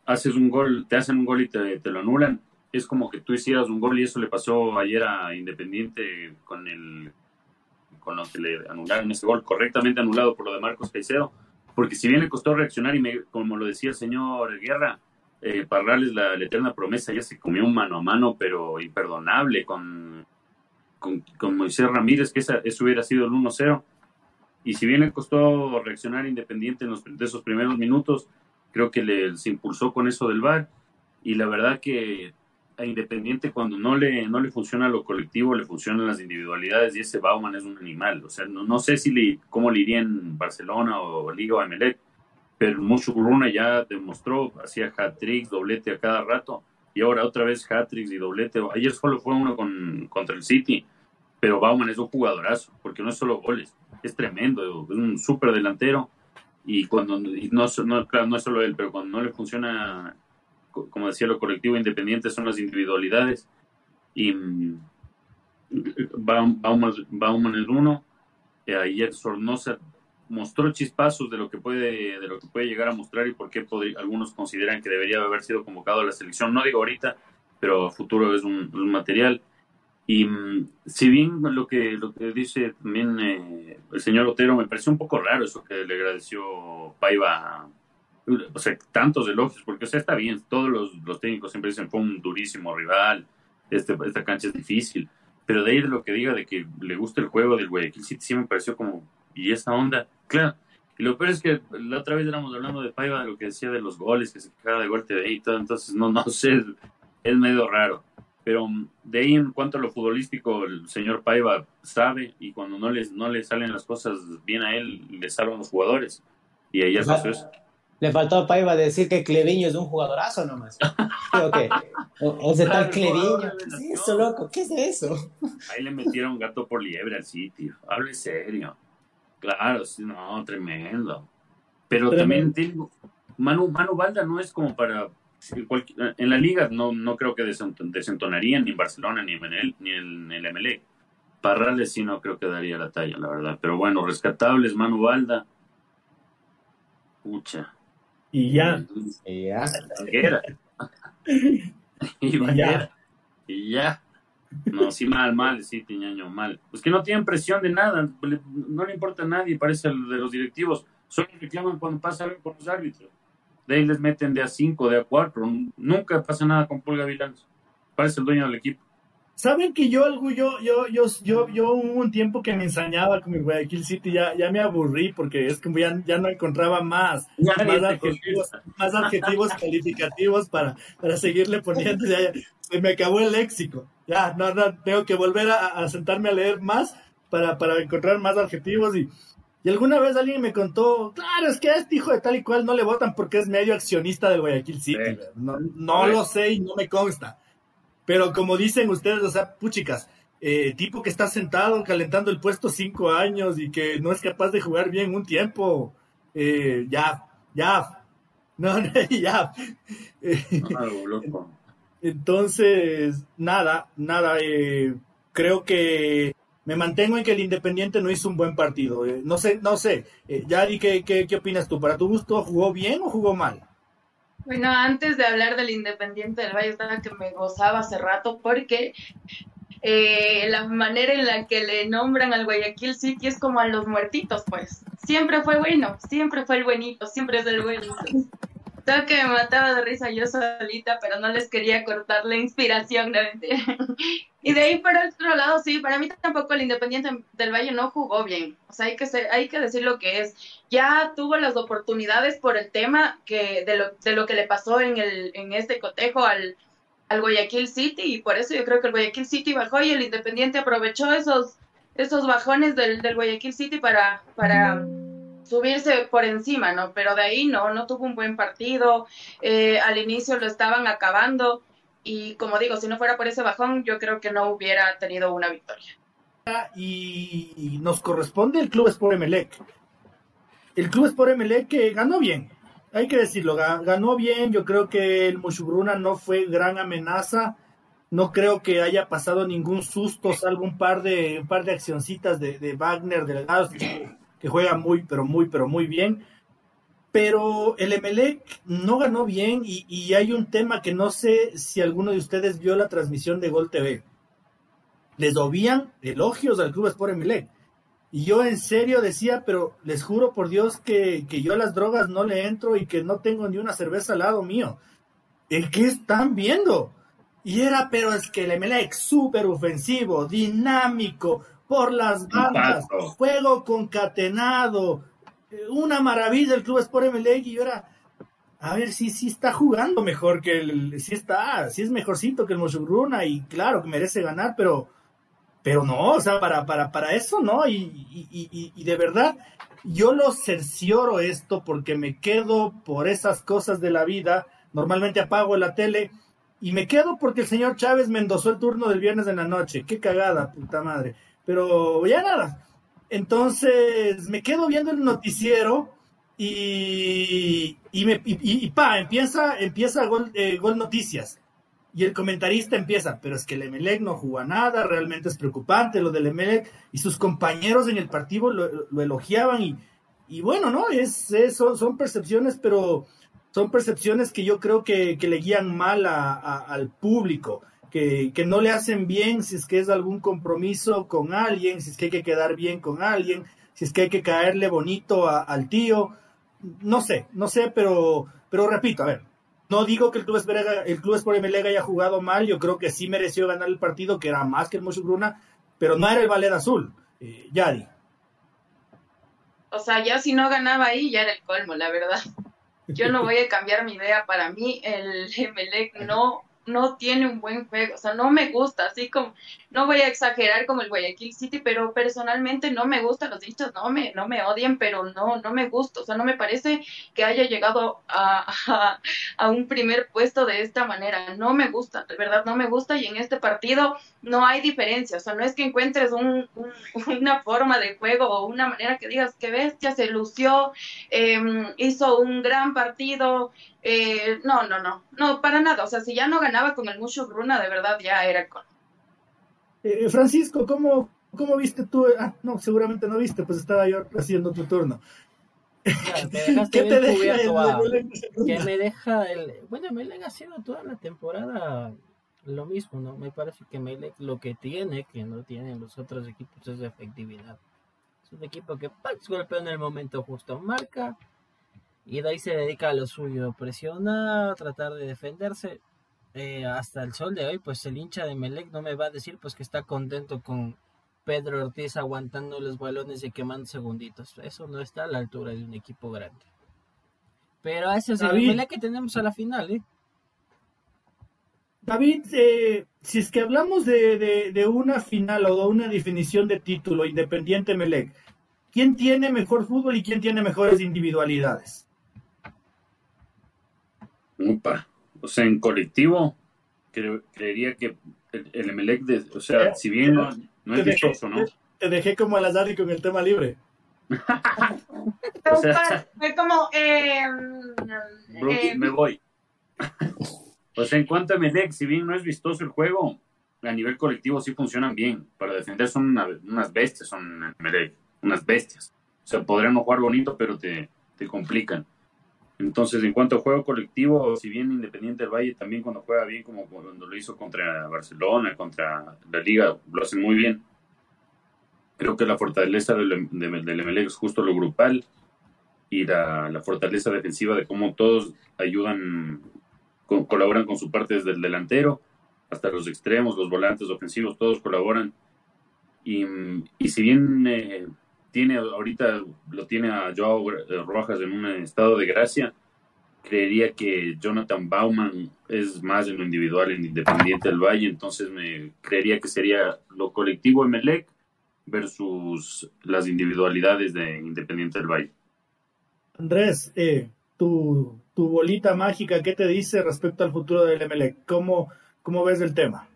haces un gol, te hacen un gol y te, lo anulan, es como que tú hicieras un gol y eso le pasó ayer a Independiente con el con lo que le anularon ese gol, correctamente anulado por lo de Marcos Caicedo, porque si bien le costó reaccionar y me, como lo decía el señor Guerra, eh, Parrales la eterna promesa ya se comió un mano a mano, pero imperdonable con con, Moisés Ramírez, que esa, eso hubiera sido el 1-0. Y si bien le costó reaccionar Independiente en de esos primeros minutos, creo que le, se impulsó con eso del VAR. Y la verdad que a Independiente cuando no le, no le funciona lo colectivo, le funcionan las individualidades y ese Bauman es un animal. O sea, no, no sé si cómo le iría en Barcelona o Liga o Emelec, pero mucho Bruna ya demostró, hacía hat-tricks, doblete a cada rato y ahora otra vez hat y doblete. Ayer solo fue uno con, contra el City, pero Bauman es un jugadorazo, porque no es solo goles, es tremendo, es un súper delantero. Y cuando, no, no, claro, no es solo él, pero cuando no le funciona, como decía lo colectivo independiente, son las individualidades. Y mm, Bauman, es uno, ayer Sornosa mostró chispazos de lo que puede de lo que puede llegar a mostrar y por qué algunos consideran que debería haber sido convocado a la selección. No digo ahorita, pero futuro es un, material. Y mm, si bien lo que lo que dice también eh, el señor Otero me pareció un poco raro eso que le agradeció Paiva, o sea, tantos elogios, porque o sea, está bien, todos los, los técnicos siempre dicen fue un durísimo rival, este, esta cancha es difícil, pero de ahí lo que diga de que le gusta el juego del Guayaquil City sí me pareció como, ¿y esa onda? Claro. Y lo peor es que la otra vez éramos hablando de Paiva, de lo que decía de los goles, que se quejaba de gol TV y todo, entonces no, no sé, es medio raro. Pero mm, de ahí en cuanto a lo futbolístico, el señor Paiva sabe y cuando no les, no le salen las cosas bien a él, le salvan los jugadores. Y ahí ya pasó eso. Le faltó a Paiva decir que Cleviño es un jugadorazo nomás. ¿O qué? ¿O, ese tal Cleviño? ¿Qué es eso, loco? ¿Qué es eso? Ahí le metieron gato por liebre al sitio. Hable serio. Claro, sí, no, tremendo. Pero también tengo, Manu, Manu Valda no es como para, en la liga no, no creo que desentonaría ni en Barcelona ni en el, ni en el MLE. Parrales sí no creo que daría la talla, la verdad. Pero bueno, rescatables, Manu Valda. Pucha. Y ya. Y ya. y ya. Y ya. No, sí, mal, mal, sí, Tiñaño, mal. Pues que no tienen presión de nada, no le importa a nadie, parece el de los directivos. Solo reclaman cuando pasa algo con los árbitros. De ahí les meten de a 5, de a 4. Nunca pasa nada con Paul Gavilán. Parece el dueño del equipo. Saben que yo algo, yo, yo, yo, yo, yo hubo un tiempo que me ensañaba con mi Guayaquil City, ya, ya me aburrí porque es que ya, ya no encontraba más, más adjetivos, más adjetivos calificativos para, para seguirle poniendo. Ya, se me acabó el léxico. Ya, no, no, tengo que volver a, sentarme a leer más para, para encontrar más adjetivos y, y alguna vez alguien me contó, claro, es que a este hijo de tal y cual no le votan porque es medio accionista del Guayaquil City. No, no lo sé y no me consta. Pero como dicen ustedes, o sea, puchicas, eh, tipo que está sentado calentando el puesto cinco años y que no es capaz de jugar bien un tiempo, eh, ya, ya, no, ya. Entonces, nada, nada, eh, creo que me mantengo en que el Independiente no hizo un buen partido. Eh, no sé, no sé. Eh, Yari, ¿qué, ¿qué, qué, opinas tú? ¿Para tu gusto jugó bien o jugó mal? Bueno, antes de hablar del Independiente del Valle, estaba que me gozaba hace rato porque eh, la manera en la que le nombran al Guayaquil City es como a los muertitos, pues. Siempre fue bueno, siempre fue el buenito, siempre es el bueno que me mataba de risa yo solita, pero no les quería cortar la inspiración, ¿no? y de ahí por otro lado, sí, para mí tampoco el Independiente del Valle no jugó bien. O sea, hay que, ser, hay que decir lo que es. Ya tuvo las oportunidades por el tema que de lo, de lo que le pasó en, el, en este cotejo al, al Guayaquil City, y por eso yo creo que el Guayaquil City bajó y el Independiente aprovechó esos, esos bajones del, del Guayaquil City para... para subirse por encima, ¿no? Pero de ahí no, no tuvo un buen partido, eh, al inicio lo estaban acabando y como digo, si no fuera por ese bajón, yo creo que no hubiera tenido una victoria. Y nos corresponde el Club Sport Emelec. El Club Sport Emelec que ganó bien, hay que decirlo, ganó bien, yo creo que el Mushugruna no fue gran amenaza, no creo que haya pasado ningún susto, salvo un par de, un par de accioncitas de, de Wagner, Delgados, que juega muy, pero muy, pero muy bien. Pero el Emelec no ganó bien y, hay un tema que no sé si alguno de ustedes vio la transmisión de Gol TV. Les dobían elogios al Club Sport Emelec. Y yo en serio decía, pero les juro por Dios que, que yo a las drogas no le entro y que no tengo ni una cerveza al lado mío. ¿El qué están viendo? Y era, pero es que el Emelec súper ofensivo, dinámico, por las bandas, juego concatenado, eh, una maravilla el Club Sport MLX y ahora, a ver si sí, está jugando mejor que el, si está, si es mejorcito que el Mosugruna y claro que merece ganar, pero, pero no, o sea, para, para, para eso no, y, y de verdad, yo lo cercioro esto porque me quedo por esas cosas de la vida, normalmente apago la tele, y me quedo porque el señor Chávez me endosó el turno del viernes en la noche. Qué cagada, puta madre. Pero ya nada. Entonces me quedo viendo el noticiero y, y, pa, empieza, empieza gol, eh, gol, Noticias. Y el comentarista empieza, pero es que el Emelec no juega nada, realmente es preocupante lo del Emelec. Y sus compañeros en el partido lo, elogiaban. Y, y, bueno, ¿no? Es, son, percepciones, pero son percepciones que yo creo que, que le guían mal a, al público que, no le hacen bien si es que es algún compromiso con alguien, si es que hay que quedar bien con alguien, si es que hay que caerle bonito al tío. No sé, no sé, pero, pero repito, a ver, no digo que el Club, Sport, el Club Sport haya jugado mal, yo creo que sí mereció ganar el partido, que era más que el Bruna, pero no era el Valer Azul, eh, Yadi. O sea, ya si no ganaba ahí, ya era el colmo, la verdad. Yo no voy a cambiar mi idea. Para mí, el Emelec no no tiene un buen juego, o sea, no me gusta, así como, no voy a exagerar como el Guayaquil City, pero personalmente no me gustan los hinchas, no me, no me odien, pero no, no me gusta, o sea, no me parece que haya llegado a, a, un primer puesto de esta manera, no me gusta, de verdad no me gusta y en este partido no hay diferencia, o sea, no es que encuentres un, una forma de juego o una manera que digas que bestia, se lució, em, hizo un gran partido, eh, no, no, no, no, para nada. O sea, si ya no ganaba con el Mucho Bruna, de verdad ya era con. Eh, Francisco, ¿cómo, ¿cómo viste tú? Ah, no, seguramente no viste, pues estaba yo haciendo tu turno. ¿Qué te deja que me deja el. Bueno, Melec ha sido toda la temporada lo mismo, ¿no? Me parece que Melec lo que tiene, que no tienen los otros equipos, es efectividad. Es un equipo que golpea en el momento justo, marca y de ahí se dedica a lo suyo, presionar, tratar de defenderse. Eh, hasta el sol de hoy, pues el hincha de Melec no me va a decir pues que está contento con Pedro Ortiz aguantando los balones y quemando segunditos. Eso no está a la altura de un equipo grande. Pero ese es el Melec que tenemos a la final, ¿eh? David, eh, si es que hablamos de, de, una final o de una definición de título independiente Melec, ¿quién tiene mejor fútbol y quién tiene mejores individualidades? O sea, en colectivo, creería que el, el Emelec, de, o sea, si bien no, es vistoso, ¿no? Te dejé como a las con el tema libre. o sea, fue como, eh, eh, me voy. o sea, en cuanto a Emelec, si bien no es vistoso el juego, a nivel colectivo sí funcionan bien. Para defender son unas bestias, son unas bestias. O sea, podrían no jugar bonito, pero te, te complican. Entonces, en cuanto a juego colectivo, si bien Independiente del Valle también cuando juega bien, como cuando lo hizo contra Barcelona, contra la Liga, lo hacen muy bien. Creo que la fortaleza del, del, es justo lo grupal y la, la, fortaleza defensiva de cómo todos ayudan, colaboran con su parte desde el delantero hasta los extremos, los volantes ofensivos, todos colaboran. Y, y si bien eh, tiene ahorita lo tiene a Joao Rojas en un estado de gracia. Creería que Jonathan Bauman es más en lo individual en Independiente del Valle, entonces me creería que sería lo colectivo Emelec versus las individualidades de Independiente del Valle. Andrés, eh, tu, tu bolita mágica, ¿qué te dice respecto al futuro del Emelec? ¿Cómo, ¿Cómo ves el tema?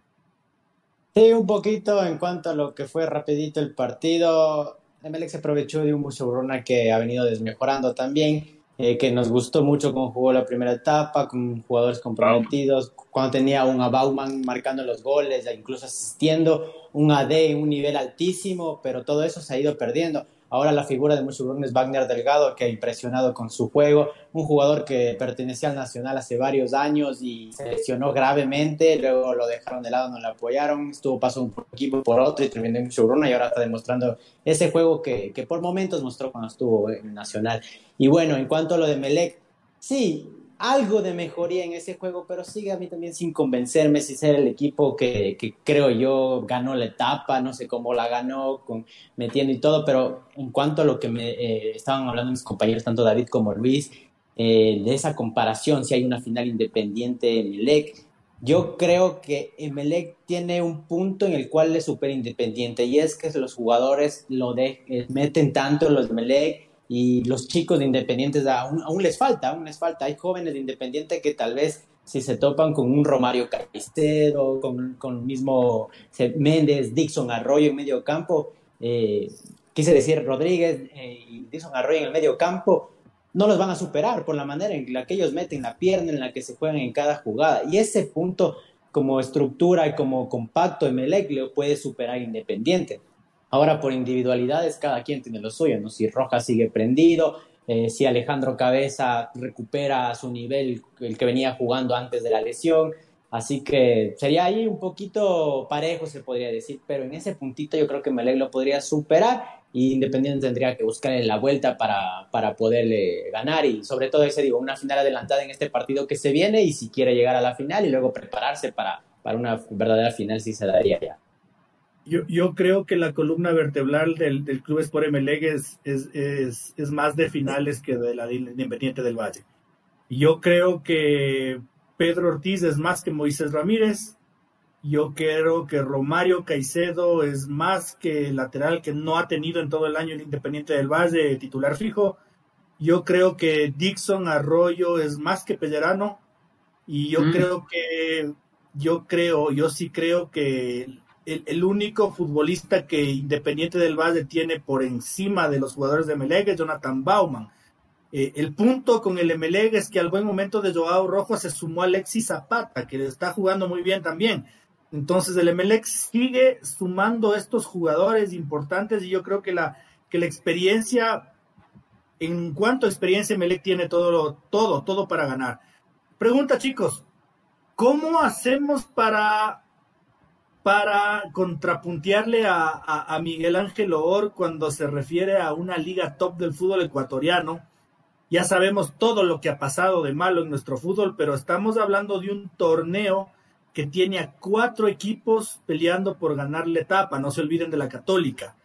Sí, un poquito en cuanto a lo que fue rapidito el partido. Emelec se aprovechó de un Musobrona que ha venido desmejorando también, eh, que nos gustó mucho cómo jugó la primera etapa, con jugadores comprometidos, cuando tenía un Bauman marcando los goles, incluso asistiendo, un AD en un nivel altísimo, pero todo eso se ha ido perdiendo. Ahora la figura de Mucho es Wagner Delgado, que ha impresionado con su juego. Un jugador que pertenecía al Nacional hace varios años y se lesionó gravemente. Luego lo dejaron de lado, no le apoyaron. Estuvo paso un equipo por otro y terminó en Mucho y ahora está demostrando ese juego que, que por momentos mostró cuando estuvo en Nacional. Y bueno, en cuanto a lo de Melec, sí, algo de mejoría en ese juego, pero sigue a mí también sin convencerme si ser el equipo que, creo yo ganó la etapa, no sé cómo la ganó, metiendo y todo, pero en cuanto a lo que me eh, estaban hablando mis compañeros, tanto David como Luis, eh, de esa comparación, si hay una final independiente en Melec, yo creo que Emelec tiene un punto en el cual es súper independiente y es que los jugadores lo de, eh, meten tanto los de Melec y los chicos de Independientes aún, les falta, aún les falta. Hay jóvenes de Independiente que tal vez si se topan con un Romario Caicedo, con, con mismo Méndez, Dixon Arroyo en medio campo, eh, quise decir Rodríguez eh, y Dixon Arroyo en el medio campo, no los van a superar por la manera en la que ellos meten la pierna, en la que se juegan en cada jugada. Y ese punto como estructura y como compacto, Emelec lo puede superar Independiente. Ahora por individualidades cada quien tiene lo suyo, ¿no? Si Rojas sigue prendido, eh, si Alejandro Cabeza recupera su nivel, el que venía jugando antes de la lesión. Así que sería ahí un poquito parejo, se podría decir, pero en ese puntito yo creo que Melec lo podría superar y Independiente tendría que buscar en la vuelta para, para poderle ganar y sobre todo ese, digo, una final adelantada en este partido que se viene y si quiere llegar a la final y luego prepararse para, para una verdadera final si se daría ya. Yo, yo creo que la columna vertebral del, del Club Sport es, es, es, es, más de finales que de la de Independiente del Valle. Yo creo que Pedro Ortiz es más que Moisés Ramírez. Yo creo que Romario Caicedo es más que lateral que no ha tenido en todo el año el Independiente del Valle titular fijo. Yo creo que Dixon Arroyo es más que Pellerano. Y yo mm. creo que, yo creo, yo sí creo que el, único futbolista que Independiente del Valle tiene por encima de los jugadores de Emelec es Jonathan Bauman. Eh, el punto con el Emelec es que al buen momento de Joao Rojo se sumó Alexis Zapata, que está jugando muy bien también. Entonces el Emelec sigue sumando estos jugadores importantes y yo creo que la, que la experiencia, en cuanto a experiencia, Emelec tiene todo, todo, todo para ganar. Pregunta chicos, ¿cómo hacemos para para contrapuntearle a, Miguel Ángel Or cuando se refiere a una liga top del fútbol ecuatoriano. Ya sabemos todo lo que ha pasado de malo en nuestro fútbol, pero estamos hablando de un torneo que tiene a cuatro equipos peleando por ganar la etapa, no se olviden de la católica,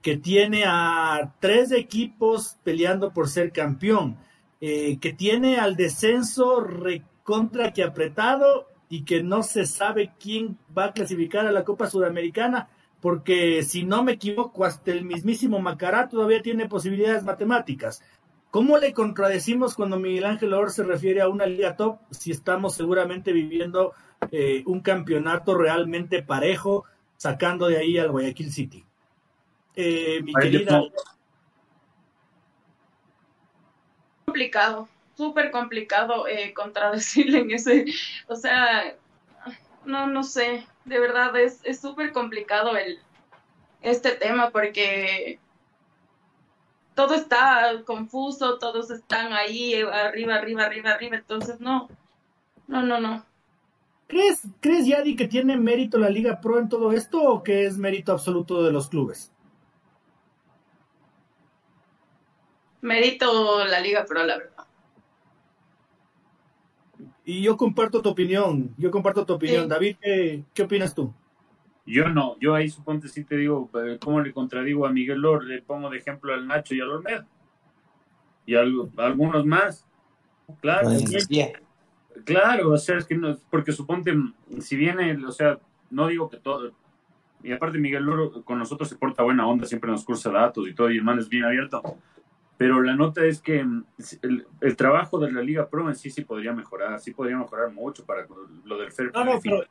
que tiene a tres equipos peleando por ser campeón, eh, que tiene al descenso recontra que apretado y que no se sabe quién va a clasificar a la Copa Sudamericana, porque si no me equivoco, hasta el mismísimo Macará todavía tiene posibilidades matemáticas. ¿Cómo le contradecimos cuando Miguel Ángel Or se refiere a una liga top si estamos seguramente viviendo eh, un campeonato realmente parejo, sacando de ahí al Guayaquil City? Eh, mi querida. Complicado súper complicado eh, contradecirle en ese, o sea, no, no sé, de verdad es súper complicado el, este tema porque todo está confuso, todos están ahí arriba, arriba, arriba, arriba, entonces no, no, no, no. ¿Crees, ¿Crees, Yadi, que tiene mérito la Liga Pro en todo esto o que es mérito absoluto de los clubes? Mérito la Liga Pro, la verdad. Y yo comparto tu opinión, yo comparto tu opinión. David, ¿qué, ¿qué opinas tú? Yo no, yo ahí suponte si te digo, eh, ¿cómo le contradigo a Miguel Lor? Le pongo de ejemplo al Nacho y al Olmedo. Y a, algunos más. Claro. claro, o sea, es que no, porque suponte, si viene, o sea, no digo que todo, y aparte Miguel Lor con nosotros se porta buena onda, siempre nos cursa datos y todo, y el man es bien abierto. Pero la nota es que mm, el, trabajo de la Liga Pro en sí sí podría mejorar, sí podría mejorar mucho para lo del fair no, no,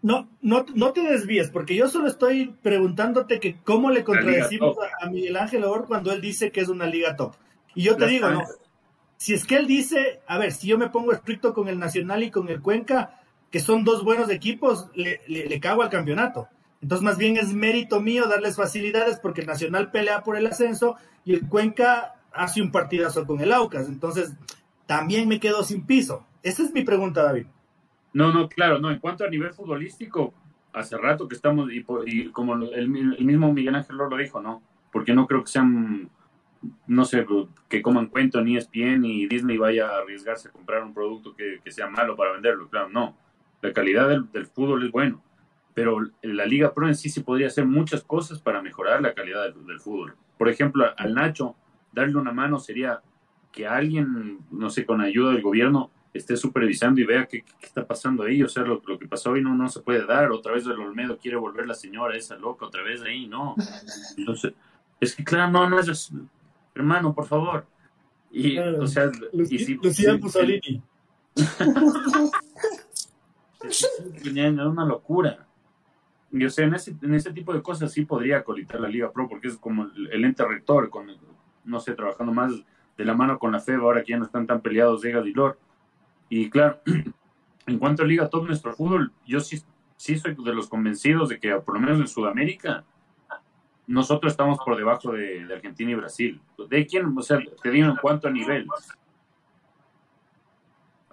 no, no, no te desvíes, porque yo solo estoy preguntándote que cómo le contradecimos a, Miguel Ángel Or cuando él dice que es una liga top. Y yo te digo, no, si es que él dice, a ver, si yo me pongo estricto con el Nacional y con el Cuenca, que son dos buenos equipos, le, le, cago al campeonato. Entonces, más bien es mérito mío darles facilidades porque el Nacional pelea por el ascenso y el Cuenca hace un partidazo con el Aucas. Entonces, también me quedo sin piso. Esa es mi pregunta, David. No, no, claro, no. En cuanto a nivel futbolístico, hace rato que estamos, y, como el, mismo Miguel Ángel lo dijo, ¿no? Porque no creo que sean, no sé, que coman cuento ni ESPN ni Disney vaya a arriesgarse a comprar un producto que, sea malo para venderlo. Claro, no. La calidad del, fútbol es bueno, pero la Liga Pro en sí sí podría hacer muchas cosas para mejorar la calidad del, del fútbol. Por ejemplo, al Nacho, darle una mano sería que alguien, no sé, con ayuda del gobierno, esté supervisando y vea qué, está pasando ahí. O sea, lo, que pasó hoy no, no se puede dar. Otra vez el Olmedo quiere volver la señora esa loca, otra vez ahí, no. Entonces, es que claro, no, no es hermano, por favor. Y, o sea, y si, Lucía Mussolini. es una locura. Y o sea, en ese, en ese tipo de cosas sí podría colitar la Liga Pro, porque es como el, ente rector, con, no sé, trabajando más de la mano con la FEB, ahora que ya no están tan peleados Vega y Lor y claro, en cuanto a Liga Top, nuestro fútbol, yo sí, sí soy de los convencidos de que por lo menos en Sudamérica, nosotros estamos por debajo de, Argentina y Brasil. ¿De quién? O sea, te digo en cuanto a nivel.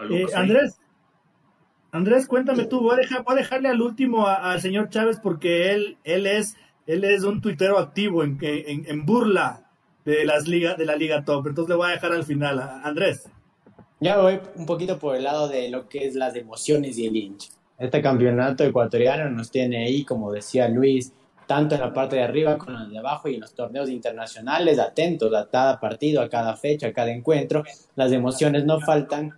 Eh, Andrés, Andrés, cuéntame tú, voy a, dejar, voy a dejarle al último al señor Chávez porque él, él, es, él es un tuitero activo en, en, en burla de, las ligas, de la Liga Top. Entonces le voy a dejar al final. Andrés. Ya voy un poquito por el lado de lo que es las emociones y el hincha. Este campeonato ecuatoriano nos tiene ahí, como decía Luis, tanto en la parte de arriba como en la de abajo y en los torneos internacionales, atentos a cada partido, a cada fecha, a cada encuentro. Las emociones no faltan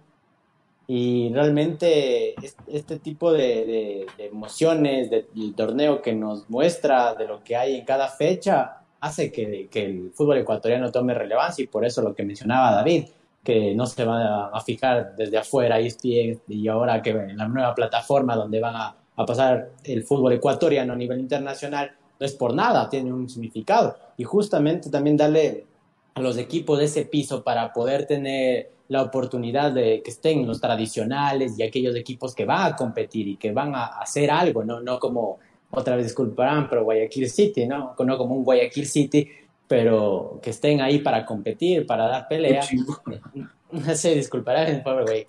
y realmente este tipo de, emociones del torneo que nos muestra de lo que hay en cada fecha hace que, que el fútbol ecuatoriano tome relevancia y por eso lo que mencionaba David, que no se van a, fijar desde afuera ESPN y ahora que la nueva plataforma donde van a, pasar el fútbol ecuatoriano a nivel internacional, no es por nada, tiene un significado. Y justamente también darle a los equipos ese piso para poder tener la oportunidad de que estén los tradicionales y aquellos equipos que van a competir y que van a hacer algo, no, no como, otra vez disculparán, pero Guayaquil City, ¿no? No como un Guayaquil City pero que estén ahí para competir, para dar pelea. No sé, disculparán, pobre güey,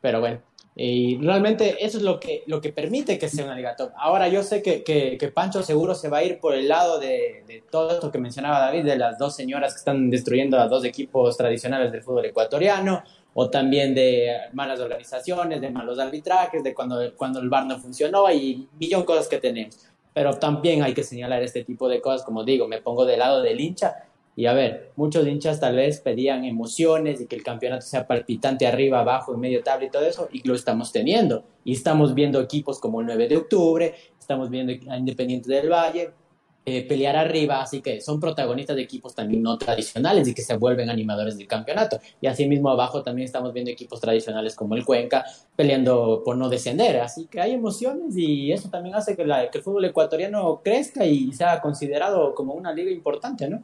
pero bueno. Y realmente eso es lo que, lo que permite que sea una liga top. Ahora yo sé que, que, Pancho seguro se va a ir por el lado de, de, todo esto que mencionaba David, de las dos señoras que están destruyendo a dos equipos tradicionales del fútbol ecuatoriano, o también de malas organizaciones, de malos arbitrajes, de cuando, cuando el bar no funcionó y millón de cosas que tenemos pero también hay que señalar este tipo de cosas, como digo, me pongo del lado del hincha y a ver, muchos hinchas tal vez pedían emociones y que el campeonato sea palpitante arriba, abajo, en medio tabla y todo eso, y lo estamos teniendo. Y estamos viendo equipos como el 9 de octubre, estamos viendo a Independiente del Valle, eh, pelear arriba, así que son protagonistas de equipos también no tradicionales y que se vuelven animadores del campeonato. Y así mismo abajo también estamos viendo equipos tradicionales como el Cuenca peleando por no descender, así que hay emociones y eso también hace que, el fútbol ecuatoriano crezca y sea considerado como una liga importante, ¿no?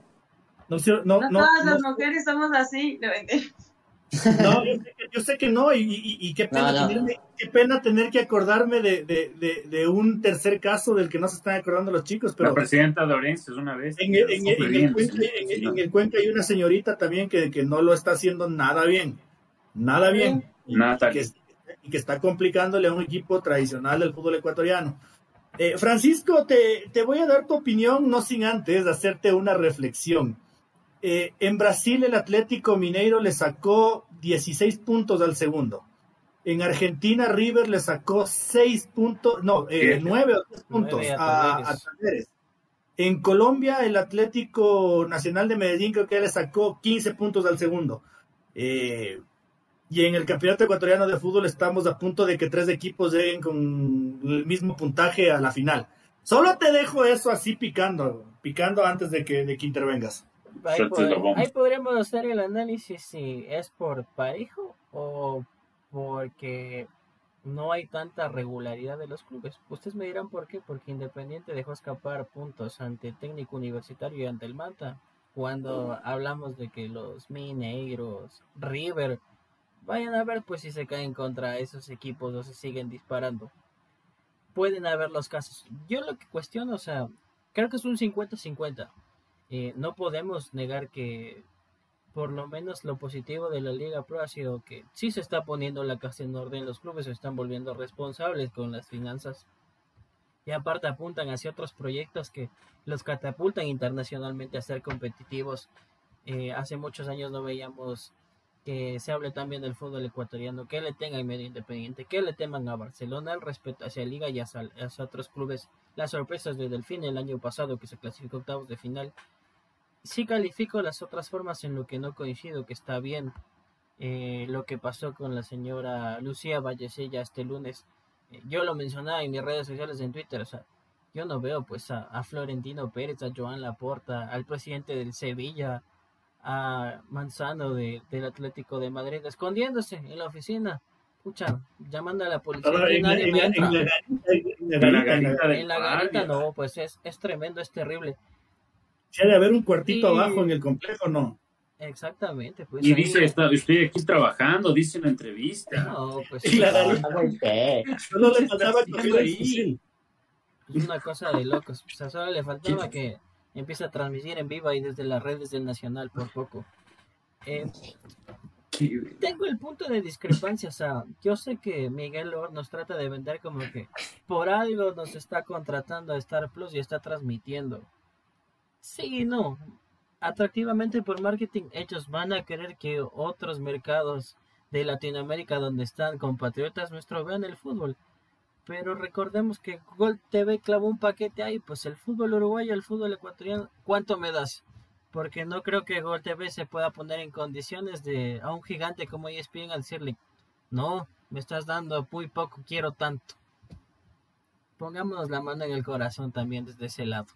No, no, no, todas las mujeres somos así, No, yo sé que, no, y, qué, pena qué, pena Tener, que acordarme de, un tercer caso del que no se están acordando los chicos. Pero la presidenta de Orense es una vez. En, el, Cuenca, hay una señorita también que, que no lo está haciendo nada bien. Nada bien. Nada. Y, que, está complicándole a un equipo tradicional del fútbol ecuatoriano. Eh, Francisco, te, te voy a dar tu opinión, no sin antes hacerte una reflexión. Eh, en Brasil el Atlético Mineiro le sacó 16 puntos al segundo. En Argentina River le sacó 6 puntos, no, eh, 9 o 10 puntos a, Talleres. En Colombia el Atlético Nacional de Medellín creo que le sacó 15 puntos al segundo. Eh, y en el Campeonato Ecuatoriano de Fútbol estamos a punto de que tres equipos lleguen con el mismo puntaje a la final. Solo te dejo eso así picando, picando antes de que, de que intervengas. Ahí, podríamos hacer el análisis si es por parejo o porque no hay tanta regularidad de los clubes. Ustedes me dirán por qué, porque Independiente dejó escapar puntos ante el técnico universitario y ante el Manta. Cuando hablamos de que los Mineiros, River, vayan a ver pues si se caen contra esos equipos o se siguen disparando. Pueden haber los casos. Yo lo que cuestiono, o sea, creo que es un 50-50. Eh, no podemos negar que por lo menos lo positivo de la Liga Pro ha sido que sí se está poniendo la casa en orden, los clubes se están volviendo responsables con las finanzas y aparte apuntan hacia otros proyectos que los catapultan internacionalmente a ser competitivos. Eh, hace muchos años no veíamos que se hable también del fútbol ecuatoriano, que le tengan medio independiente, que le teman a Barcelona, el respeto hacia Liga y hacia, hacia otros clubes. Las sorpresas de Delfín el año pasado que se clasificó octavos de final sí califico las otras formas en lo que no coincido, que está bien. Eh, lo que pasó con la señora Lucía Vallecilla este lunes. Eh, yo lo mencionaba en mis redes sociales en Twitter, o sea, yo no veo pues a, Florentino Pérez, a Joan Laporta, al presidente del Sevilla, a Manzano de, del Atlético de Madrid, escondiéndose en la oficina, escucha, llamando a la policía. en, la garita no, pues es, es tremendo, es terrible. Si ha de haber un cuartito abajo en el complejo, ¿no? Exactamente. Pues y dice, está, estoy aquí trabajando, dice en la entrevista. No, pues y la Solo le faltaba ahí. Es una cosa de locos. O sea, solo le faltaba que empiece a transmitir en vivo y desde las redes del Nacional por poco. Eh, tengo el punto de discrepancia, o sea, yo sé que Miguel Lord nos trata de vender como que por algo nos está contratando a Star Plus y está transmitiendo. Sí, no. Atractivamente por marketing, ellos van a querer que otros mercados de Latinoamérica donde están compatriotas nuestros vean el fútbol. Pero recordemos que Gol TV clavó un paquete ahí, pues el fútbol uruguayo, el fútbol ecuatoriano, ¿cuánto me das? Porque no creo que Gol TV se pueda poner en condiciones de a un gigante como ESPN al decirle, no, me estás dando muy poco, quiero tanto. Pongámonos la mano en el corazón también desde ese lado.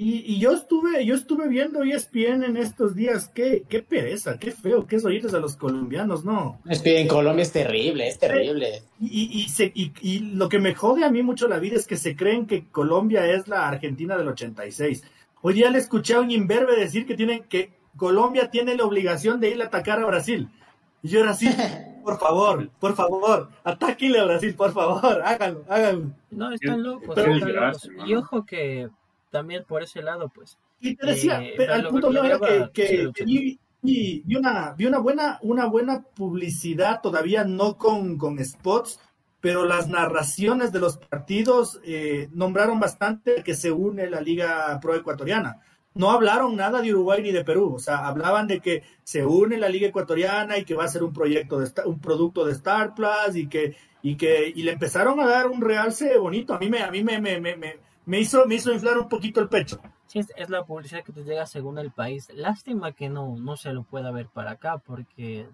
Y, yo estuve, yo estuve viendo ESPN en estos días, qué, qué pereza, qué feo, qué es oírles a los colombianos, ¿no? ESPN en Colombia es terrible, es terrible. Y, y, y, lo que me jode a mí mucho la vida es que se creen que Colombia es la Argentina del 86. Hoy día le escuché a un imberbe decir que tienen que Colombia tiene la obligación de ir a atacar a Brasil. Y yo era así, por favor, por favor, atáquenle a Brasil, por favor, háganlo, háganlo. No, están locos, están locos. Y ojo que también por ese lado, pues. Y te decía, eh, pero el punto mío era que, vi, una, vi una, buena, una buena publicidad, todavía no con, con spots, pero las narraciones de los partidos eh, nombraron bastante que se une la Liga Pro Ecuatoriana. No hablaron nada de Uruguay ni de Perú, o sea, hablaban de que se une la Liga Ecuatoriana y que va a ser un proyecto de un producto de Star Plus y que y que y le empezaron a dar un realce bonito. A mí me a mí me, me, me, me hizo, me hizo inflar un poquito el pecho. Sí, es, la publicidad que te llega según el país. Lástima que no, no se lo pueda ver para acá, porque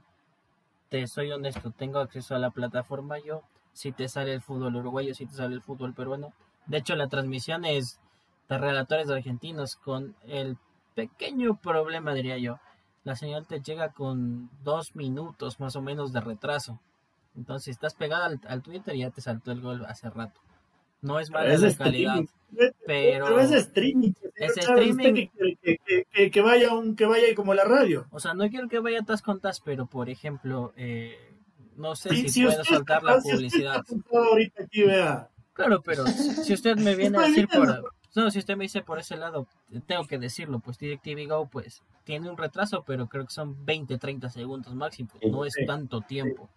te soy honesto, tengo acceso a la plataforma yo. Si te sale el fútbol uruguayo, si te sale el fútbol peruano. De hecho, la transmisión es de relatores argentinos con el pequeño problema, diría yo. La señal te llega con dos minutos más o menos de retraso. Entonces, estás pegado al, al Twitter, ya te saltó el gol hace rato. No es mala la calidad. Pero, es streaming. Es streaming. Que, que, vaya un, que vaya como la radio. O sea, no quiero que vaya tas con tas, pero por ejemplo, eh, no sé si, puedo soltar la publicidad. Claro, pero si usted me viene a decir por... No, si usted me dice por ese lado, tengo que decirlo, pues DirecTV Go pues tiene un retraso, pero creo que son 20, 30 segundos máximo, no es tanto tiempo.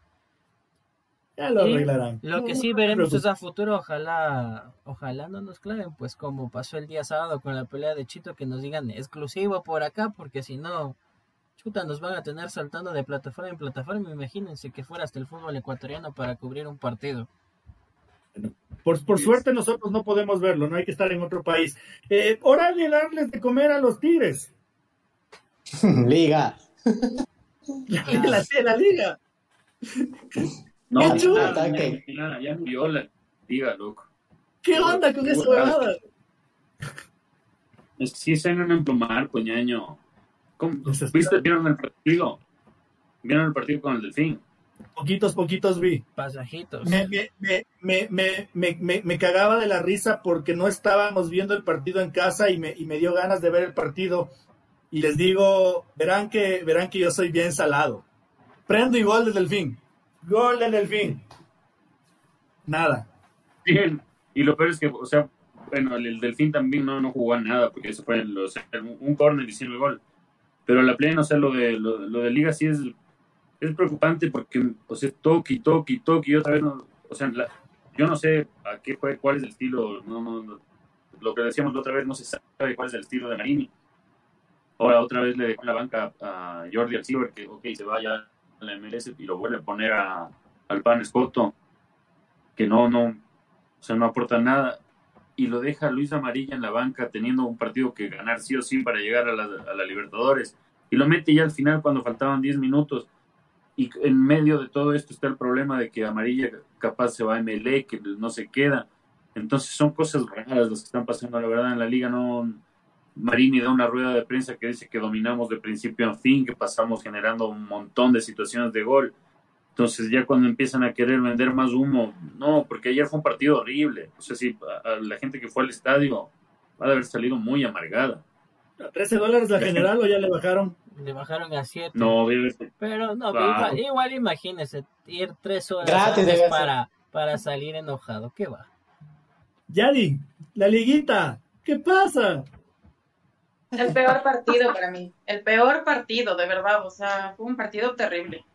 Ya lo arreglarán. Lo que sí veremos es a futuro, ojalá, ojalá no nos claven, pues como pasó el día sábado con la pelea de Chito, que nos digan exclusivo por acá, porque si no, chuta, nos van a tener saltando de plataforma en plataforma. Imagínense que fuera hasta el fútbol ecuatoriano para cubrir un partido. Por, por suerte nosotros no podemos verlo, no hay que estar en otro país. Eh, hora de darles de comer a los tigres. liga. la, la liga. No, ya, ya murió la liga, loco. ¿Qué onda con eso, verdad? Es que sí se van a emplumar. ¿Cómo? ¿Viste? ¿Vieron el partido? ¿Vieron el partido con el Delfín? Poquitos, poquitos vi. Pasajitos. Me, me, me, me, me, cagaba de la risa porque no estábamos viendo el partido en casa y me, y me dio ganas de ver el partido. Y les digo, verán que, verán que yo soy bien salado. Prendo y gol del Delfín. Gol del Delfín. Nada. Bien. Y lo peor es que, o sea, bueno, el, Delfín también no, no jugó nada porque eso fue un corner y sin el gol. Pero la plena, o sea, lo de, lo, de Liga sí es, es preocupante porque, o sea, toque, toque, toque y otra vez, no, o sea, yo no sé a qué fue, cuál es el estilo, no, no, lo que decíamos la otra vez, no se sabe cuál es el estilo de Marini. Ahora otra vez le dejó la banca a Jordi Alcibar que, ok, se vaya la MLS y lo vuelve a poner a, al Pan Escoto, que no, no, o sea, no aporta nada. Y lo deja Luis Amarilla en la banca teniendo un partido que ganar sí o sí para llegar a la, Libertadores. Y lo mete ya al final cuando faltaban 10 minutos. Y en medio de todo esto está el problema de que Amarilla capaz se va a MLE, que no se queda. Entonces son cosas raras las que están pasando, la verdad, en la liga. No... Marini da una rueda de prensa que dice que dominamos de principio a fin, que pasamos generando un montón de situaciones de gol entonces ya cuando empiezan a querer vender más humo, no, porque ayer fue un partido horrible. O sea, si la gente que fue al estadio va a haber salido muy amargada. ¿A 13 dólares la general o ya le bajaron? Le bajaron a 7. No, Pero no, igual, imagínese, ir 3 horas Gratis para, para salir enojado. ¿Qué va? Yadi, la liguita, ¿qué pasa? El peor partido para mí, el peor partido, de verdad, o sea, fue un partido terrible.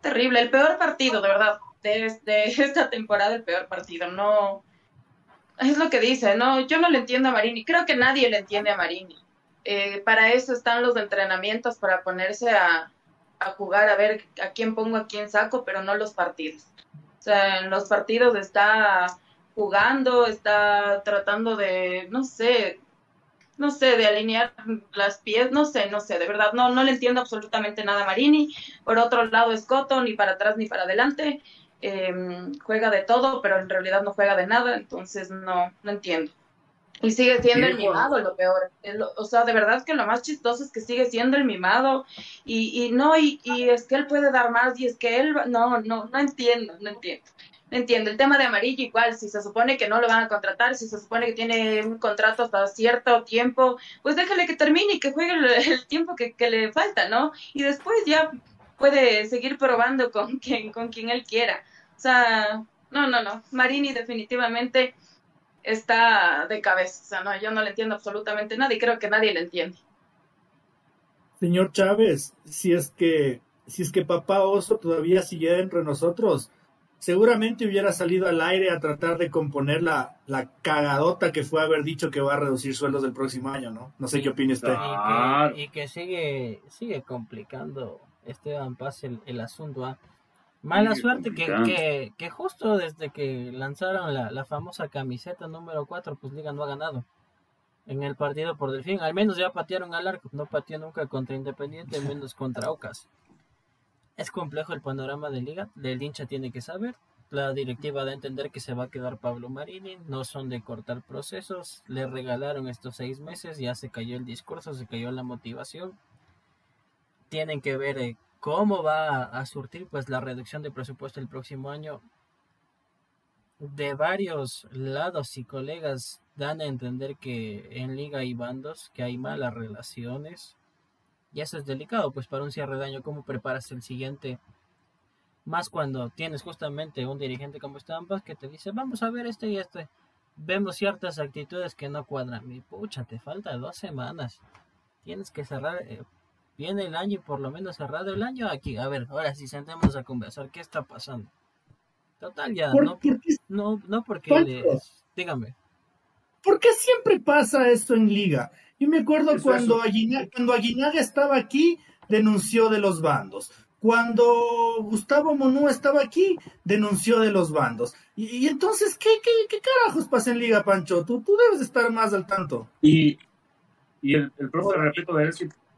Terrible, el peor partido, de verdad, de, esta temporada, el peor partido. No, es lo que dice, no, yo no le entiendo a Marini, creo que nadie le entiende a Marini. Eh, para eso están los entrenamientos, para ponerse a, a, jugar, a ver a quién pongo, a quién saco, pero no los partidos. O sea, en los partidos está jugando, está tratando de, no sé, no sé, de alinear las pies, no sé, no sé, de verdad, no, no le entiendo absolutamente nada a Marini. Por otro lado, es ni para atrás ni para adelante. Em, juega de todo, pero en realidad no juega de nada, entonces no, no entiendo. Y sigue siendo el mimado lo peor. o sea, de verdad que lo más chistoso es que sigue siendo el mimado. Y, y no, y, y es que él puede dar más, y es que él, no, no, no entiendo, no entiendo entiendo. El tema de amarillo igual, si se supone que no lo van a contratar, si se supone que tiene un contrato hasta cierto tiempo, pues déjale que termine y que juegue el, tiempo que, le falta, ¿no? Y después ya puede seguir probando con quien, con quien él quiera. O sea, no, no, no. Marini definitivamente está de cabeza. O sea, no, yo no le entiendo absolutamente nada y creo que nadie le entiende. Señor Chávez, si es que, si es que papá oso todavía sigue entre nosotros, seguramente hubiera salido al aire a tratar de componer la, la cagadota que fue haber dicho que va a reducir sueldos del próximo año, ¿no? No sé qué opina usted. Y que, sigue, sigue complicando Esteban Paz el, el asunto. ¿ah? Mala suerte que, que, justo desde que lanzaron la, la famosa camiseta número 4, pues Liga no ha ganado en el partido por Delfín. Al menos ya patearon al arco, no pateó nunca contra Independiente, menos contra Ocas. Es complejo el panorama de liga, el hincha tiene que saber. La directiva da a entender que se va a quedar Pablo Marini, no son de cortar procesos, le regalaron estos seis meses, ya se cayó el discurso, se cayó la motivación. Tienen que ver eh, cómo va a surtir pues la reducción de presupuesto el próximo año. de varios lados y colegas dan a entender que en liga hay bandos, que hay malas relaciones. Y eso es delicado, pues para un cierre de año, ¿cómo preparas el siguiente? Más cuando tienes justamente un dirigente como Estampas que te dice, vamos a ver este y este. Vemos ciertas actitudes que no cuadran. Mi pucha, te falta dos semanas. Tienes que cerrar eh, viene el año y por lo menos cerrado el año aquí. A ver, ahora sí, sentémonos a conversar. ¿Qué está pasando? Total, ya, no, no, no porque dígame. ¿Por qué siempre pasa esto en liga? Yo me acuerdo cuando Aguinaga, cuando Aguinaga estaba aquí, denunció de los bandos. Cuando Gustavo Monú estaba aquí, denunció de los bandos. Y, entonces, ¿qué, ¿qué, qué, carajos pasa en Liga, Pancho? Tú, tú debes estar más al tanto. Y, y el, el profe, repito, de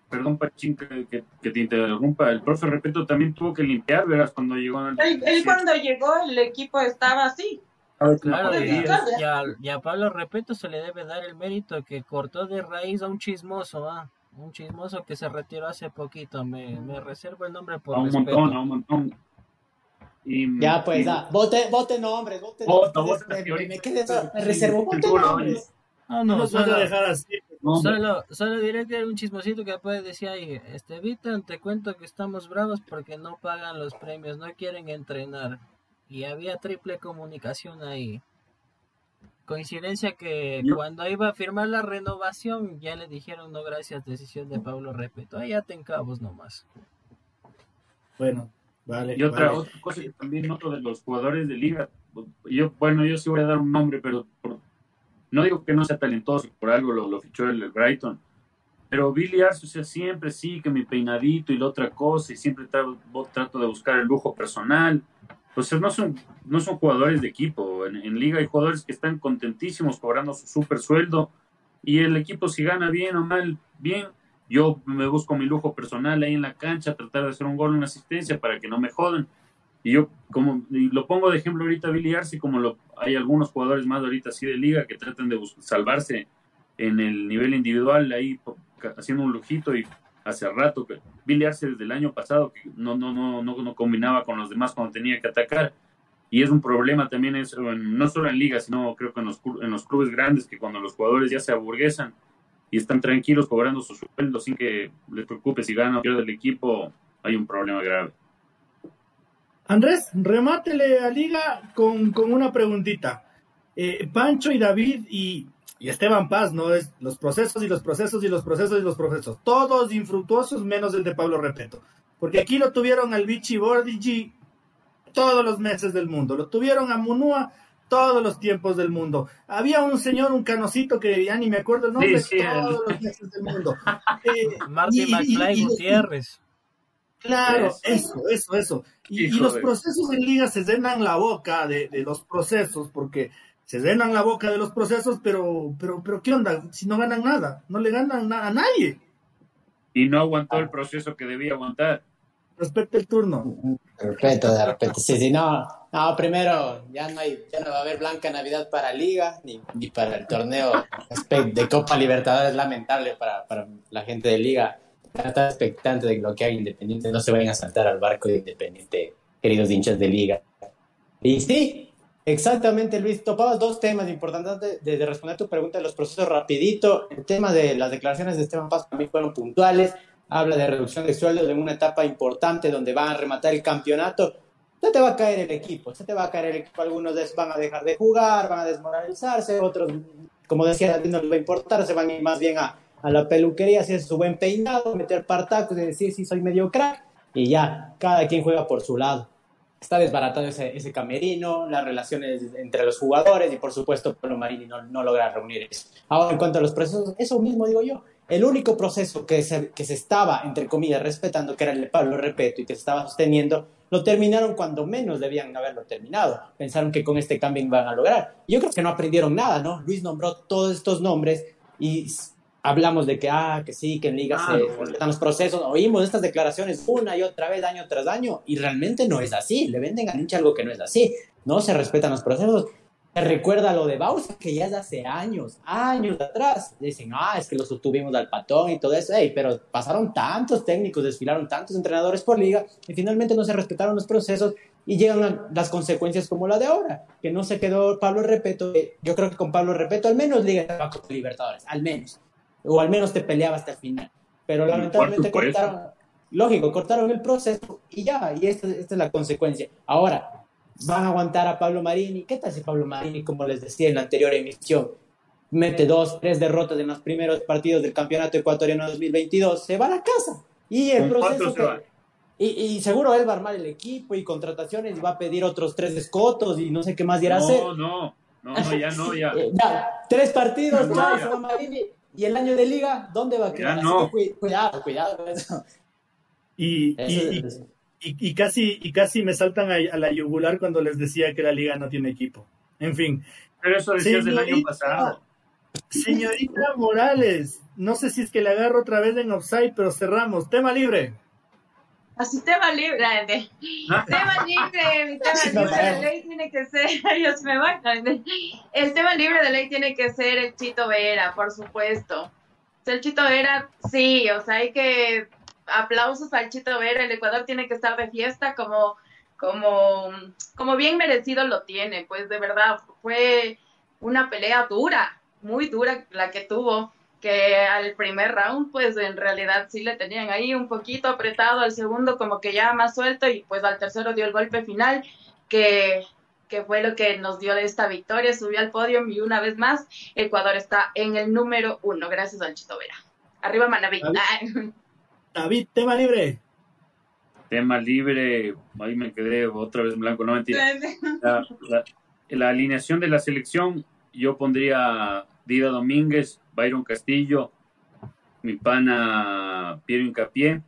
perdón Pachín que, que, te interrumpa, el profe Repeto también tuvo que limpiar, verás, cuando llegó. él, cuando llegó el equipo estaba así. Claro, y, a, Pablo Repeto se le debe dar el mérito que cortó de raíz a un chismoso, ¿ah? un chismoso que se retiró hace poquito. Me, me reservo el nombre por a un montón, a un montón. Y, ya, pues, ya. Vote, vote nombres, vote, vote, vote, me, me reservo, vote nombres. No, no, no solo, dejar así. Solo, solo diré que era un chismosito que puede decir ahí, este Vita, te cuento que estamos bravos porque no pagan los premios, no quieren entrenar. Y había triple comunicación ahí. Coincidencia que cuando iba a firmar la renovación ya le dijeron no gracias, decisión de Pablo Repeto. Ahí ya te encabos nomás. Bueno, vale. Y otra, otra cosa que también noto de los jugadores de liga, yo, bueno, yo sí voy a dar un nombre, pero por, no digo que no sea talentoso, por algo lo, fichó el, Brighton, pero Billy Arce, o sea, siempre sí, que mi peinadito y la otra cosa, y siempre trato, trato de buscar el lujo personal. Entonces, no son, no son jugadores de equipo. En, liga hay jugadores que están contentísimos cobrando su super sueldo, y el equipo, si gana bien o mal, bien. Yo me busco mi lujo personal ahí en la cancha, tratar de hacer un gol, una asistencia para que no me jodan. Y yo, como lo pongo de ejemplo ahorita, Billy Arce, como lo, hay algunos jugadores más ahorita así de liga que tratan de salvarse en el nivel individual, ahí haciendo un lujito y hace rato que Billy Arce desde el año pasado que no, no, no, no, no combinaba con los demás cuando tenía que atacar. Y es un problema también, eso, no solo en liga, sino creo que en los, en los clubes grandes, que cuando los jugadores ya se aburguesan y están tranquilos cobrando su sueldo sin que les preocupe si gana o pierde el equipo, hay un problema grave. Andrés, remátele a Liga con, una preguntita. Eh, Pancho y David y, Esteban Paz, ¿no? Es los procesos y los procesos y los procesos y los procesos. Todos infructuosos menos el de Pablo Repeto. Porque aquí lo tuvieron al Vichy Bordigi todos los meses del mundo. Lo tuvieron a Munua todos los tiempos del mundo. Había un señor, un canocito que ya ni me acuerdo el nombre, todos los meses del mundo. Eh, Martín McFly Gutiérrez. Claro, eso, eso, eso. Y, los procesos en liga se llenan la boca de, los procesos, porque se llenan la boca de los procesos, pero, pero, pero ¿qué onda? Si no ganan nada, no le ganan a nadie. Y no aguantó el proceso que debía aguantar. Respecto el turno. Respeto, de repente. Sí, sí, no. No, primero, ya no, hay, ya no va a haber Blanca Navidad para Liga, ni, ni para el torneo de Copa Libertadores. Lamentable para, para la gente de Liga está expectante de lo que haga Independiente, no se vayan a saltar al barco de Independiente, queridos hinchas de liga. Y sí, exactamente, Luis, topabas dos temas importantes de, de, responder tu pregunta de los procesos rapidito. El tema de las declaraciones de Esteban Paz también fueron puntuales. Habla de reducción de sueldos en una etapa importante donde van a rematar el campeonato. Se te va a caer el equipo, se te va a caer el equipo. Algunos van a dejar de jugar, van a desmoralizarse, otros, como decía, no les va a importar, se van a ir más bien a, a la peluquería, hacer su buen peinado, meter partacos y decir, sí, soy medio crack, y ya, cada quien juega por su lado. Está desbaratado ese, ese camerino, las relaciones entre los jugadores y por supuesto Pablo Marini no, no logra reunir eso. Ahora, en cuanto a los procesos, eso mismo digo yo. El único proceso que se, que se estaba, entre comillas, respetando, que era el de Pablo Repeto y que se estaba sosteniendo, lo terminaron cuando menos debían haberlo terminado. Pensaron que con este cambio iban a lograr. Yo creo que no aprendieron nada, ¿no? Luis nombró todos estos nombres y hablamos de que, ah, que sí, que en Liga ah, se respetan los procesos, oímos estas declaraciones una y otra vez, año tras año, y realmente no es así, le venden al hincha algo que no es así, no se respetan los procesos. Se recuerda lo de Bausa, que ya es hace años, años atrás. Dicen, ah, es que lo sostuvimos al patón y todo eso. pero pasaron tantos técnicos, desfilaron tantos entrenadores por liga y finalmente no se respetaron los procesos y llegan las consecuencias como la de ahora, que no se quedó Pablo Repeto. Yo creo que con Pablo Repeto al menos Liga de Libertadores, al menos, o al menos te peleaba hasta el final. Pero lamentablemente cortaron, lógico, cortaron el proceso y ya, y esta, esta es la consecuencia. Ahora, van a aguantar a Pablo Marini. ¿Qué tal si Pablo Marini, como les decía en la anterior emisión, mete dos, tres derrotas en los primeros partidos del Campeonato Ecuatoriano 2022, se va a la casa. Y el proceso... y, seguro él va a armar el equipo y contrataciones y va a pedir otros tres escotos y no sé qué más irá a hacer. No, no, no, ya no, ya. Ya tres partidos, chao, Marini. Y el año de liga, ¿dónde va a quedar? No. cuidado, cuidado con eso. Y, y, y, casi, y casi me saltan a, la yugular cuando les decía que la liga no tiene equipo. En fin. Pero eso decías del año pasado. Señorita Morales, no sé si es que le agarro otra vez en offside, pero cerramos. Tema libre. Así tema libre. tema libre, mi tema libre de ley tiene que ser, ellos me van. El tema libre de ley tiene que ser el Chito Vera, por supuesto. El Chito Vera, sí, o sea, hay que aplausos al Chito Vera, el Ecuador tiene que estar de fiesta como, como, como bien merecido lo tiene, pues de verdad fue una pelea dura, muy dura la que tuvo, que al primer round pues en realidad sí le tenían ahí un poquito apretado, al segundo como que ya más suelto y pues al tercero dio el golpe final que, que fue lo que nos dio esta victoria, subió al podio y una vez más Ecuador está en el número uno, gracias al Chito Vera. Arriba Manaví. David, tema libre. Tema libre, ahí me quedé otra vez en blanco, no mentira. La, alineación de la selección, yo pondría Dida Domínguez, Byron Castillo, mi pana Piero Incapié,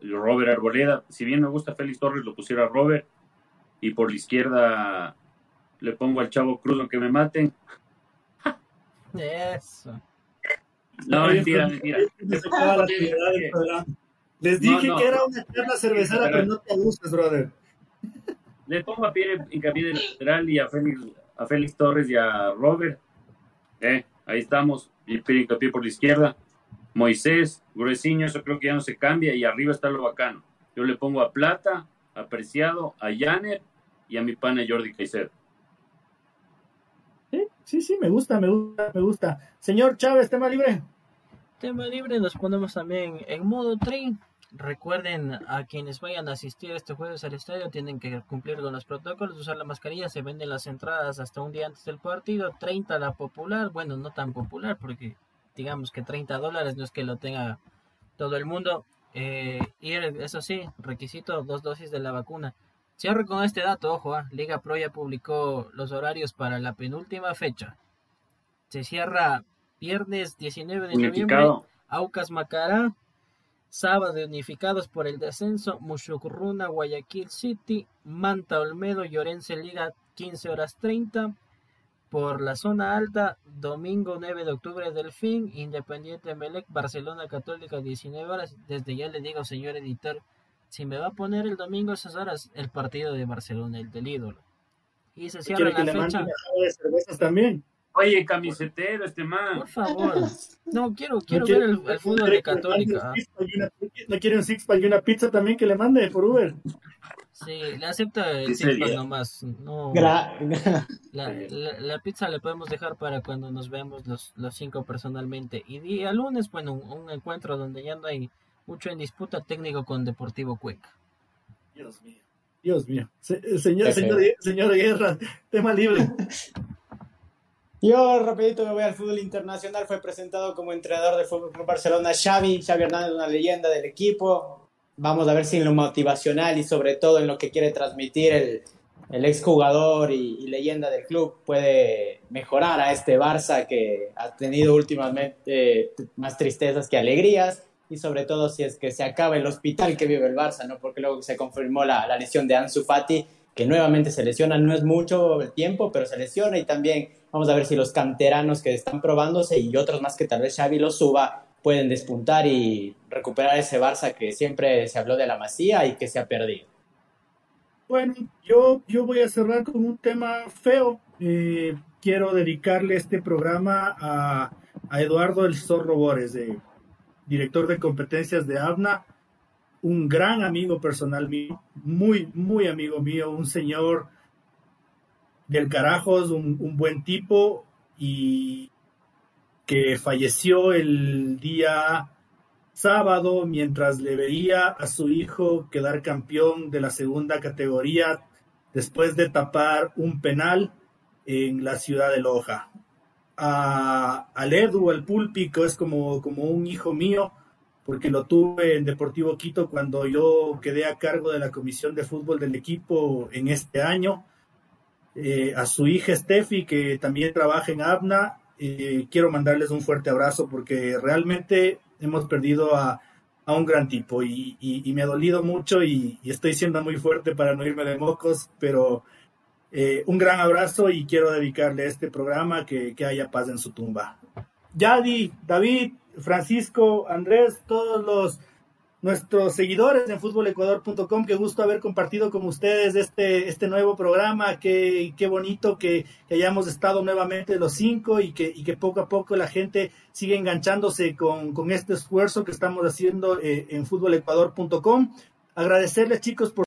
Robert Arboleda. Si bien me gusta Félix Torres, lo pusiera Robert. Y por la izquierda le pongo al Chavo Cruz, aunque me maten. Eso. No, mentira, mentira. Les dije que era una charla cervecera, pero no te gustes, brother. Le pongo a Pierre hincapié de lateral y a Félix, a Félix Torres y a Robert. Eh, ahí estamos. Y Pierre hincapié por la izquierda. Moisés, Gruesiño, eso creo que ya no se cambia. Y arriba está lo bacano. Yo le pongo a Plata, a Preciado, a Janet y a mi pana Jordi Caicedo. Sí, sí, me gusta, me gusta, me gusta. Señor Chávez, tema libre. Tema libre, nos ponemos también en modo train. Recuerden a quienes vayan a asistir este jueves al estadio tienen que cumplir con los protocolos, usar la mascarilla, se venden las entradas hasta un día antes del partido, 30 la popular, bueno, no tan popular porque digamos que 30 dólares no es que lo tenga todo el mundo. Eh, y eso sí, requisito dos dosis de la vacuna. Cierro con este dato, ojo, ah, Liga Pro ya publicó los horarios para la penúltima fecha. Se cierra viernes 19 de noviembre, Aucas Macará, sábado unificados por el descenso, Mushukruna, Guayaquil City, Manta Olmedo, Llorense Liga 15 horas 30, por la zona alta, domingo 9 de octubre del fin, Independiente Melec, Barcelona Católica 19 horas, desde ya le digo señor editor, si me va a poner el domingo a esas horas el partido de Barcelona, el del ídolo. Y se cierra la que fecha. Le de cervezas también? Oye, camisetero este man. Por favor. No, quiero, quiero ver el, fútbol de Católica. ¿No quiere un six y una pizza también que le mande por Uber? Sí, le acepta el six nomás. No, la, la, pizza le podemos dejar para cuando nos veamos los, los cinco personalmente. Y día lunes, bueno, un, un encuentro donde ya no hay mucho en disputa técnico con Deportivo Cuenca. Dios mío, Dios mío. Eh, señor, señor, Guerra, tema libre. Yo rapidito me voy al fútbol internacional, fue presentado como entrenador del Fútbol Club Barcelona Xavi, Xavi Hernández, una leyenda del equipo. Vamos a ver si en lo motivacional y sobre todo en lo que quiere transmitir el, el exjugador y, leyenda del club puede mejorar a este Barça que ha tenido últimamente más tristezas que alegrías y sobre todo si es que se acaba el hospital que vive el Barça, ¿no? Porque luego se confirmó la, la lesión de Ansu Fati, que nuevamente se lesiona, no es mucho el tiempo, pero se lesiona y también vamos a ver si los canteranos que están probándose y otros más que tal vez Xavi los suba pueden despuntar y recuperar ese Barça que siempre se habló de la masía y que se ha perdido. Bueno, yo, yo voy a cerrar con un tema feo. Eh, quiero dedicarle este programa a, a Eduardo El Zorro Bores director de competencias de ABNA, un gran amigo personal mío, muy, muy amigo mío, un señor del carajos, un, un buen tipo y que falleció el día sábado mientras le veía a su hijo quedar campeón de la segunda categoría después de tapar un penal en la ciudad de Loja. A, al Edu, el púlpico, es como, como un hijo mío, porque lo tuve en Deportivo Quito cuando yo quedé a cargo de la comisión de fútbol del equipo en este año. Eh, a su hija Steffi, que también trabaja en ABNA, eh, quiero mandarles un fuerte abrazo porque realmente hemos perdido a, a un gran tipo y, y, me ha dolido mucho y, y, estoy siendo muy fuerte para no irme de mocos, pero eh, un gran abrazo y quiero dedicarle a este programa que, que haya paz en su tumba. Yadi, David, Francisco, Andrés, todos los nuestros seguidores en futbolecuador.com, qué gusto haber compartido con ustedes este, este nuevo programa, qué, qué bonito que, hayamos estado nuevamente los cinco y que, y que poco a poco la gente sigue enganchándose con, con este esfuerzo que estamos haciendo eh, en futbolecuador.com. Agradecerles chicos por